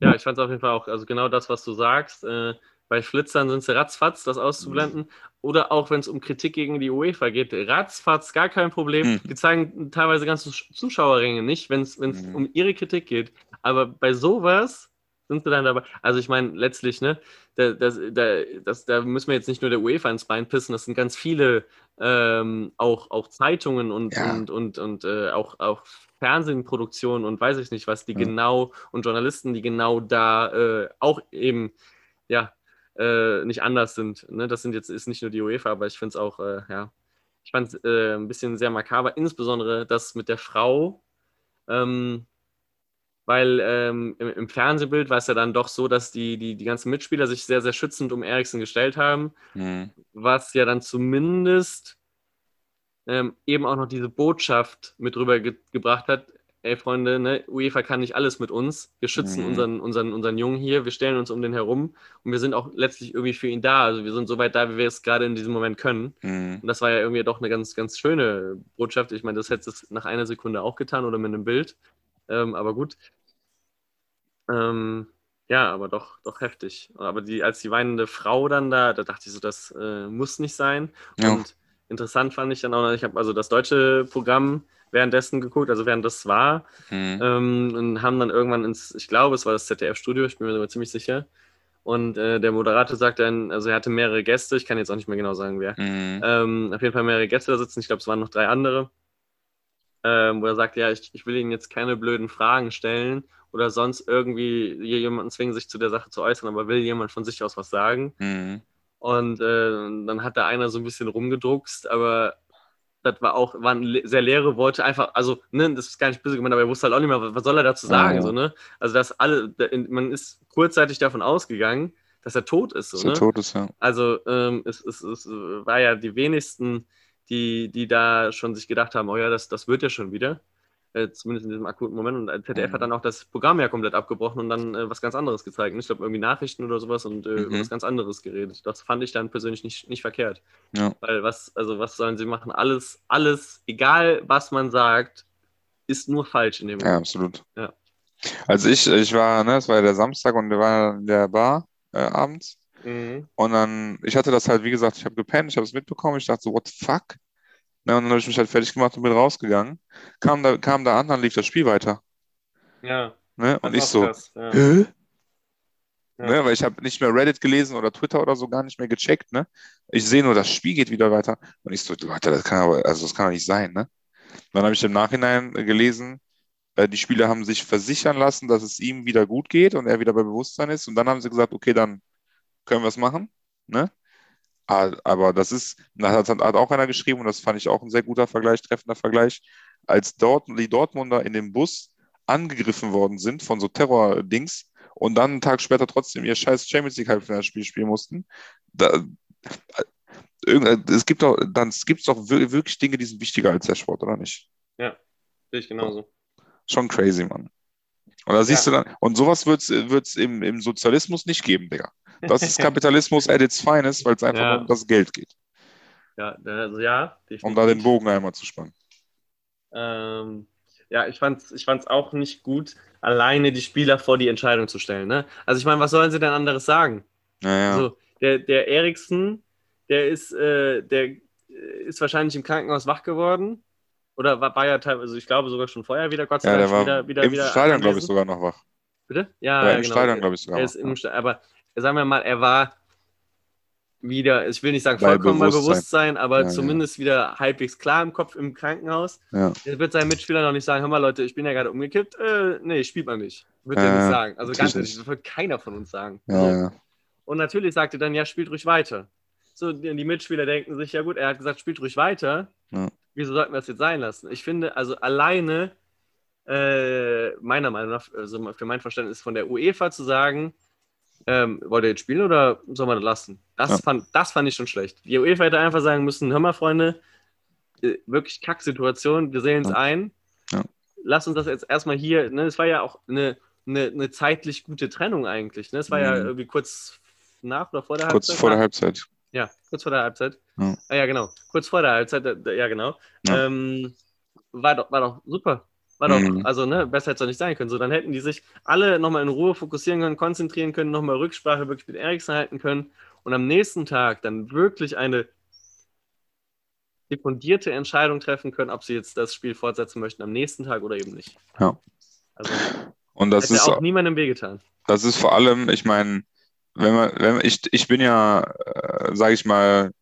Ja, ich fand es auf jeden Fall auch, also genau das, was du sagst. Äh, bei Flitzern sind sie ratzfatz, das auszublenden. Oder auch wenn es um Kritik gegen die UEFA geht, ratzfatz, gar kein Problem. Mhm. Die zeigen teilweise ganze Zuschauerringe nicht, wenn es mhm. um ihre Kritik geht. Aber bei sowas sind sie dann dabei? Also ich meine, letztlich, ne, da, das, da, das, da müssen wir jetzt nicht nur der UEFA ins Bein pissen, das sind ganz viele ähm, auch, auch Zeitungen und, ja. und, und, und äh, auch, auch Fernsehproduktionen und weiß ich nicht was, die ja. genau und Journalisten, die genau da äh, auch eben, ja, äh, nicht anders sind. Ne? Das sind jetzt ist nicht nur die UEFA, aber ich finde es auch, äh, ja, ich fand es äh, ein bisschen sehr makaber, insbesondere das mit der Frau. Ähm, weil ähm, im, im, Fernsehbild war es ja dann doch so, dass die, die, die ganzen Mitspieler sich sehr, sehr schützend um Eriksen gestellt haben, mhm. was ja dann zumindest ähm, eben auch noch diese Botschaft mit rübergebracht hat, ey Freunde, ne, UEFA kann nicht alles mit uns, wir schützen mhm. unseren, unseren, unseren Jungen hier, wir stellen uns um den herum und wir sind auch letztlich irgendwie für ihn da, also wir sind so weit da, wie wir es gerade in diesem Moment können. Mhm. Und das war ja irgendwie doch eine ganz, ganz schöne Botschaft, ich meine, das hätte es nach einer Sekunde auch getan oder mit einem Bild, ähm, aber gut. Ähm, ja, aber doch, doch heftig. Aber die, als die weinende Frau dann da, da dachte ich so, das äh, muss nicht sein. Ja. Und interessant fand ich dann auch noch, ich habe also das deutsche Programm währenddessen geguckt, also während das war, mhm. ähm, und haben dann irgendwann ins, ich glaube, es war das ZDF-Studio, ich bin mir aber ziemlich sicher. Und äh, der Moderator sagt dann, also er hatte mehrere Gäste, ich kann jetzt auch nicht mehr genau sagen, wer. Mhm. Ähm, auf jeden Fall mehrere Gäste da sitzen, ich glaube, es waren noch drei andere ähm, wo er sagt, ja, ich, ich will Ihnen jetzt keine blöden Fragen stellen oder sonst irgendwie jemanden zwingen, sich zu der Sache zu äußern, aber will jemand von sich aus was sagen. Mhm. Und äh, dann hat da einer so ein bisschen rumgedruckst, aber das war auch, waren sehr leere Worte, einfach, also, ne, das ist gar nicht böse gemeint, aber er wusste halt auch nicht mehr, was, soll er dazu sagen, Ja, ja. so, ne? Also, dass alle, man ist kurzzeitig davon ausgegangen, dass er tot ist, so, Dass er ne? tot ist, ja. Also, ähm, es, es, es war ja die wenigsten, die, die da schon sich gedacht haben, oh ja, das, das wird ja schon wieder. Äh, zumindest in diesem akuten Moment. Und ZDF Mhm. hat dann auch das Programm ja komplett abgebrochen und dann äh, was ganz anderes gezeigt. Ich glaube, irgendwie Nachrichten oder sowas und äh, Mhm. über was ganz anderes geredet. Das fand ich dann persönlich nicht, nicht verkehrt. Ja. Weil was, also was sollen sie machen? Alles, alles, egal was man sagt, ist nur falsch in dem Ja, Moment. absolut. Ja. Also ich, ich war, ne, es war ja der Samstag und wir waren in der Bar äh, abends. Mhm. Und dann, ich hatte das halt, wie gesagt, ich habe gepennt, ich habe es mitbekommen, ich dachte so, what the fuck? Ne, und dann habe ich mich halt fertig gemacht und bin rausgegangen. Kam da, kam da an, dann lief das Spiel weiter. Ja, Ne? Und ich so, ja. hä? Ja. Ne, weil ich habe nicht mehr Reddit gelesen oder Twitter oder so gar nicht mehr gecheckt, ne? Ich sehe nur, das Spiel geht wieder weiter. Und ich so, Leute, das kann aber, also das kann doch nicht sein, ne? Dann habe ich im Nachhinein äh, gelesen, äh, die Spieler haben sich versichern lassen, dass es ihm wieder gut geht und er wieder bei Bewusstsein ist. Und dann haben sie gesagt, okay, dann können wir es machen, ne? Aber das ist, da hat, hat auch einer geschrieben, und das fand ich auch ein sehr guter Vergleich, treffender Vergleich, als dort, die Dortmunder in dem Bus angegriffen worden sind von so Terror-Dings und dann einen Tag später trotzdem ihr scheiß Champions League Halbfinalspiel spielen mussten. Da, es gibt doch, dann gibt es doch wir- wirklich Dinge, die sind wichtiger als der Sport, oder nicht? Sehe ich genauso. Schon crazy, Mann. Und da siehst du dann, und sowas wird es im, im Sozialismus nicht geben, Digga. Das ist Kapitalismus at its finest, weil es einfach Ja. nur um das Geld geht, Ja, also ja, um da den definitiv. Bogen einmal zu spannen. Ähm, ja, ich fand's, ich fand's auch nicht gut, alleine die Spieler vor die Entscheidung zu stellen. Ne? Also ich meine, was sollen sie denn anderes sagen? Naja, Also der, der Eriksen, der ist, äh, der äh, ist wahrscheinlich im Krankenhaus wach geworden. Oder war, war ja teilweise, also ich glaube sogar schon vorher wieder, Gott sei ja, Dank, der war wieder, wieder, im wieder Stadion, glaube ich, sogar noch wach. Bitte? Ja, ja, im genau. Stadion, glaube ich, sogar Er noch. ist im Sta- aber sagen wir mal, er war wieder, ich will nicht sagen Bei vollkommen bei Bewusstsein. Bewusstsein, aber Ja, ja. zumindest wieder halbwegs klar im Kopf im Krankenhaus. Ja. Er wird seinem Mitspieler noch nicht sagen, hör mal Leute, ich bin ja gerade umgekippt. Äh, nee, spielt man nicht. Wird er Ja, nicht sagen. Also ganz ehrlich, nicht. das wird keiner von uns sagen. Ja, So. ja. Und natürlich sagt er dann, ja, spielt ruhig weiter. So, die die Mitspieler denken sich, ja gut, er hat gesagt, spielt ruhig weiter. Ja. Wieso sollten wir das jetzt sein lassen? Ich finde, also alleine, äh, meiner Meinung nach, also für mein Verständnis von der UEFA zu sagen, ähm, wollt ihr jetzt spielen oder soll man das lassen? Das, Ja. fand, das fand ich schon schlecht. Die UEFA hätte einfach sagen müssen, hör mal, Freunde, äh, wirklich Kacksituation, wir sehen es Ja. ein. Ja. Lass uns das jetzt erstmal hier, ne, es war ja auch eine, eine, eine zeitlich gute Trennung eigentlich. Ne? Es war ja Mhm. irgendwie kurz nach oder vor der Kurz Halbzeit. vor der Halbzeit. Ja, kurz vor der Halbzeit. Ja. Ah, ja, genau. Kurz vor der Halbzeit, ja, genau. Ja. Ähm, war, doch, war doch super. War doch, Mhm. also, ne, besser hätte es doch nicht sein können. So, dann hätten die sich alle nochmal in Ruhe fokussieren können, konzentrieren können, nochmal Rücksprache wirklich mit Eriksen halten können und am nächsten Tag dann wirklich eine diffundierte Entscheidung treffen können, ob sie jetzt das Spiel fortsetzen möchten am nächsten Tag oder eben nicht. Ja. Also, Und das ist, auch niemandem wehgetan. das ist vor allem, ich meine, wenn man, wenn man, ich, ich bin ja, äh, sage ich mal,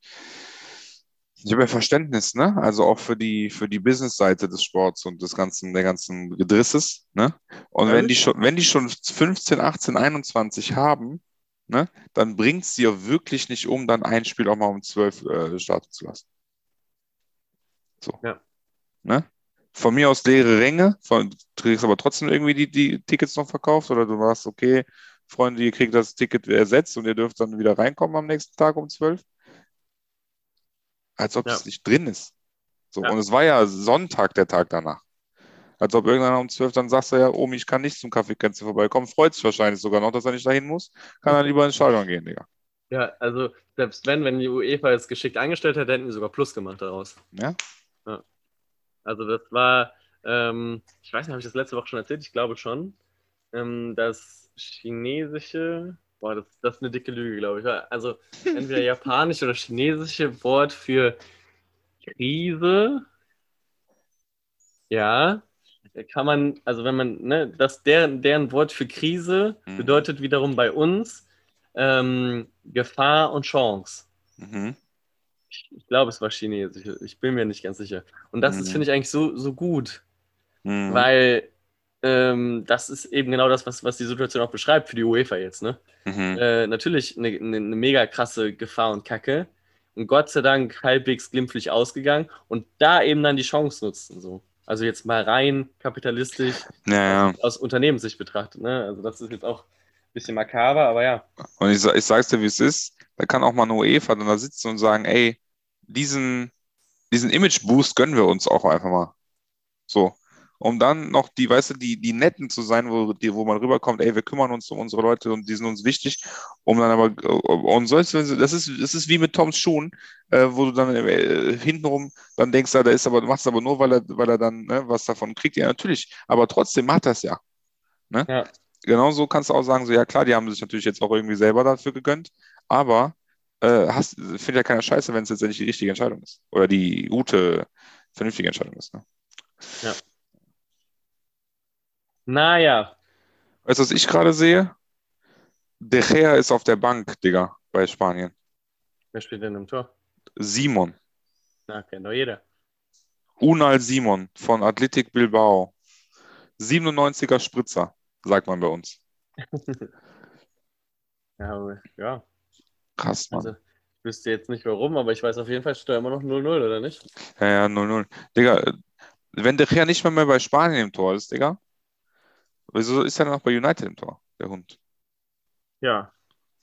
ich habe ja Verständnis, ne? Also auch für die, für die Business-Seite des Sports und des ganzen, der ganzen Gedrisses, ne? Und wenn die schon, wenn die schon 15, 18, 21 haben, ne, dann bringt es dir wirklich nicht um, dann ein Spiel auch mal um 12 äh, starten zu lassen. So. Ja. Ne? Von mir aus leere Ränge, von, du kriegst aber trotzdem irgendwie die, die Tickets noch verkauft oder du warst, okay, Freunde, ihr kriegt das Ticket ersetzt und ihr dürft dann wieder reinkommen am nächsten Tag um 12. Als ob Ja. es nicht drin ist. So, Ja. und es war ja Sonntag, der Tag danach. Als ob irgendeiner um 12 dann sagt, ja, Omi, ich kann nicht zum Kaffeekränzchen vorbeikommen. Freut sich wahrscheinlich sogar noch, dass er nicht dahin muss. Kann er lieber ins Stadion gehen, Digga. Ja, also selbst wenn, wenn die UEFA es geschickt eingestellt hätte, hätten die sogar Plus gemacht daraus. Ja? Also das war, ähm, ich weiß nicht, habe ich das letzte Woche schon erzählt? Ich glaube schon. Ähm, das chinesische, boah, das, das ist eine dicke Lüge, glaube ich. Also entweder japanische oder chinesische Wort für Krise. Ja, kann man, also wenn man, ne, das deren, deren Wort für Krise Mhm. bedeutet wiederum bei uns ähm, Gefahr und Chance. Mhm. Ich, ich glaube, es war Chinesisch. Ich bin mir nicht ganz sicher. Und das ist, Mhm. finde ich, eigentlich so, so gut, Mhm. weil ähm, das ist eben genau das, was, was die Situation auch beschreibt für die UEFA jetzt. Ne? Mhm. Äh, natürlich eine, eine, eine mega krasse Gefahr und Kacke. Und Gott sei Dank halbwegs glimpflich ausgegangen und da eben dann die Chance nutzen. So. Also jetzt mal rein kapitalistisch Ja, ja. aus Unternehmenssicht betrachtet. Ne? Also das ist jetzt auch ein bisschen makaber, aber ja. Und ich, ich sag's dir, wie es ist. Da kann auch mal eine UEFA dann da sitzen und sagen, ey, diesen, diesen Image-Boost gönnen wir uns auch einfach mal. So. Um dann noch die, weißt du, die, die Netten zu sein, wo, die, wo man rüberkommt, ey, wir kümmern uns um unsere Leute und die sind uns wichtig. Um dann aber, und sonst, das ist, das ist wie mit Toms Schuhen, äh, wo du dann äh, hintenrum dann denkst, ja, der ist aber, macht es aber nur, weil er, weil er dann ne, was davon kriegt. Ja, natürlich. Aber trotzdem macht er es ja. Ne? Ja. Genauso kannst du auch sagen, so, ja klar, die haben sich natürlich jetzt auch irgendwie selber dafür gegönnt, aber äh, hast, finde ja keiner Scheiße, wenn es letztendlich die richtige Entscheidung ist. Oder die gute, vernünftige Entscheidung ist. Ne? Naja, Weißt du, was ich gerade sehe? De Gea ist auf der Bank, Digga, bei Spanien. wer spielt denn im Tor? Simon. Na, kennt doch jeder. Unal Simon von Athletic Bilbao. 97er Spritzer, sagt man bei uns. Ja, aber- ja. Krass, Mann. Also, ich wüsste jetzt nicht warum, aber ich weiß auf jeden Fall, steht da immer noch 0-0, oder nicht? Ja, ja, 0-0. Digga, wenn De Gea nicht mal mehr bei Spanien im Tor ist, Digga, wieso ist er noch bei United im Tor, der Hund? Ja.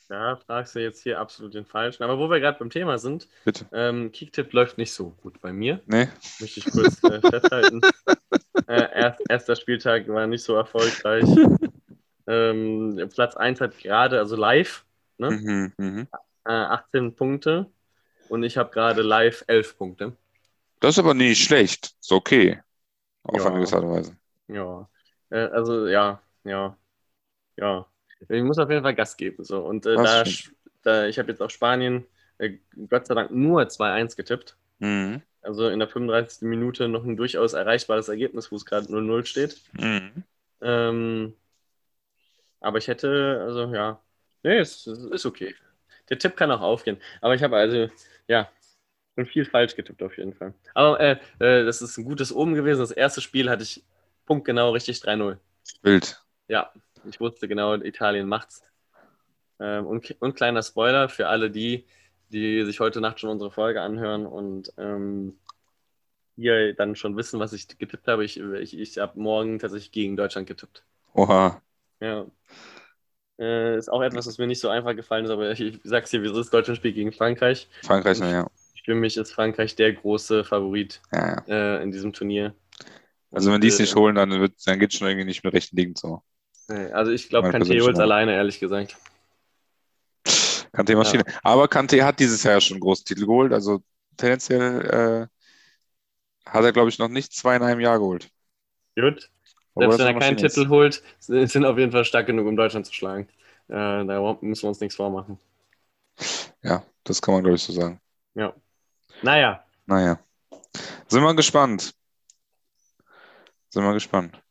Da fragst du jetzt hier absolut den Falschen. Aber wo wir gerade beim Thema sind, Bitte. ähm, Kicktipp läuft nicht so gut bei mir. Nee? Möchte ich kurz äh, festhalten. äh, erst, erster Spieltag war nicht so erfolgreich. ähm, Platz 1 hat gerade, also live, ne? Mhm, mhm. äh, 18 Punkte und ich habe gerade live 11 Punkte. Das ist aber nicht schlecht. Ist okay. Auf Ja. eine gewisse Art und Weise. Ja, äh, also ja, ja, ja. Ich muss auf jeden Fall Gas geben. So. Und äh, da, da, ich habe jetzt auf Spanien äh, Gott sei Dank nur 2-1 getippt. Mhm. Also in der 35. Minute noch ein durchaus erreichbares Ergebnis, wo es gerade 0-0 steht. Mhm. Ähm, aber ich hätte, also ja, nee, es, es ist okay. Der Tipp kann auch aufgehen. Aber ich habe also, ja, schon viel falsch getippt auf jeden Fall. Aber äh, äh, das ist ein gutes Oben gewesen. Das erste Spiel hatte ich punktgenau richtig 3-0. Wild. Ja, ich wusste genau, Italien macht's. Ähm, und, und kleiner Spoiler für alle die, die sich heute Nacht schon unsere Folge anhören und ähm, hier dann schon wissen, was ich getippt habe. Ich, ich, ich habe morgen tatsächlich gegen Deutschland getippt. Oha. Ja. Äh, ist auch etwas, was mir nicht so einfach gefallen ist, aber ich, ich sag's dir, wieso ist Deutschland spielt gegen Frankreich? Frankreich, naja. Für mich ist Frankreich der große Favorit Ja, ja. äh, in diesem Turnier. Also wenn die es Und, nicht holen, dann, wird, dann geht es schon irgendwie nicht mit rechten Dingen zu. äh, Also ich glaube, persönliche holt Meinung. alleine, ehrlich gesagt. Kanté Maschine. Aber Kanté hat dieses Jahr schon einen großen Titel geholt. Also tendenziell äh, hat er, glaube ich, noch nicht zwei in einem Jahr geholt. Gut. Obwohl Selbst wenn er eine keinen ist. Titel holt, sind sind auf jeden Fall stark genug, um Deutschland zu schlagen. Äh, da müssen wir uns nichts vormachen. Ja, das kann man, glaube ich, so sagen. Ja. Naja, Naja. Sind wir gespannt. Sind wir gespannt.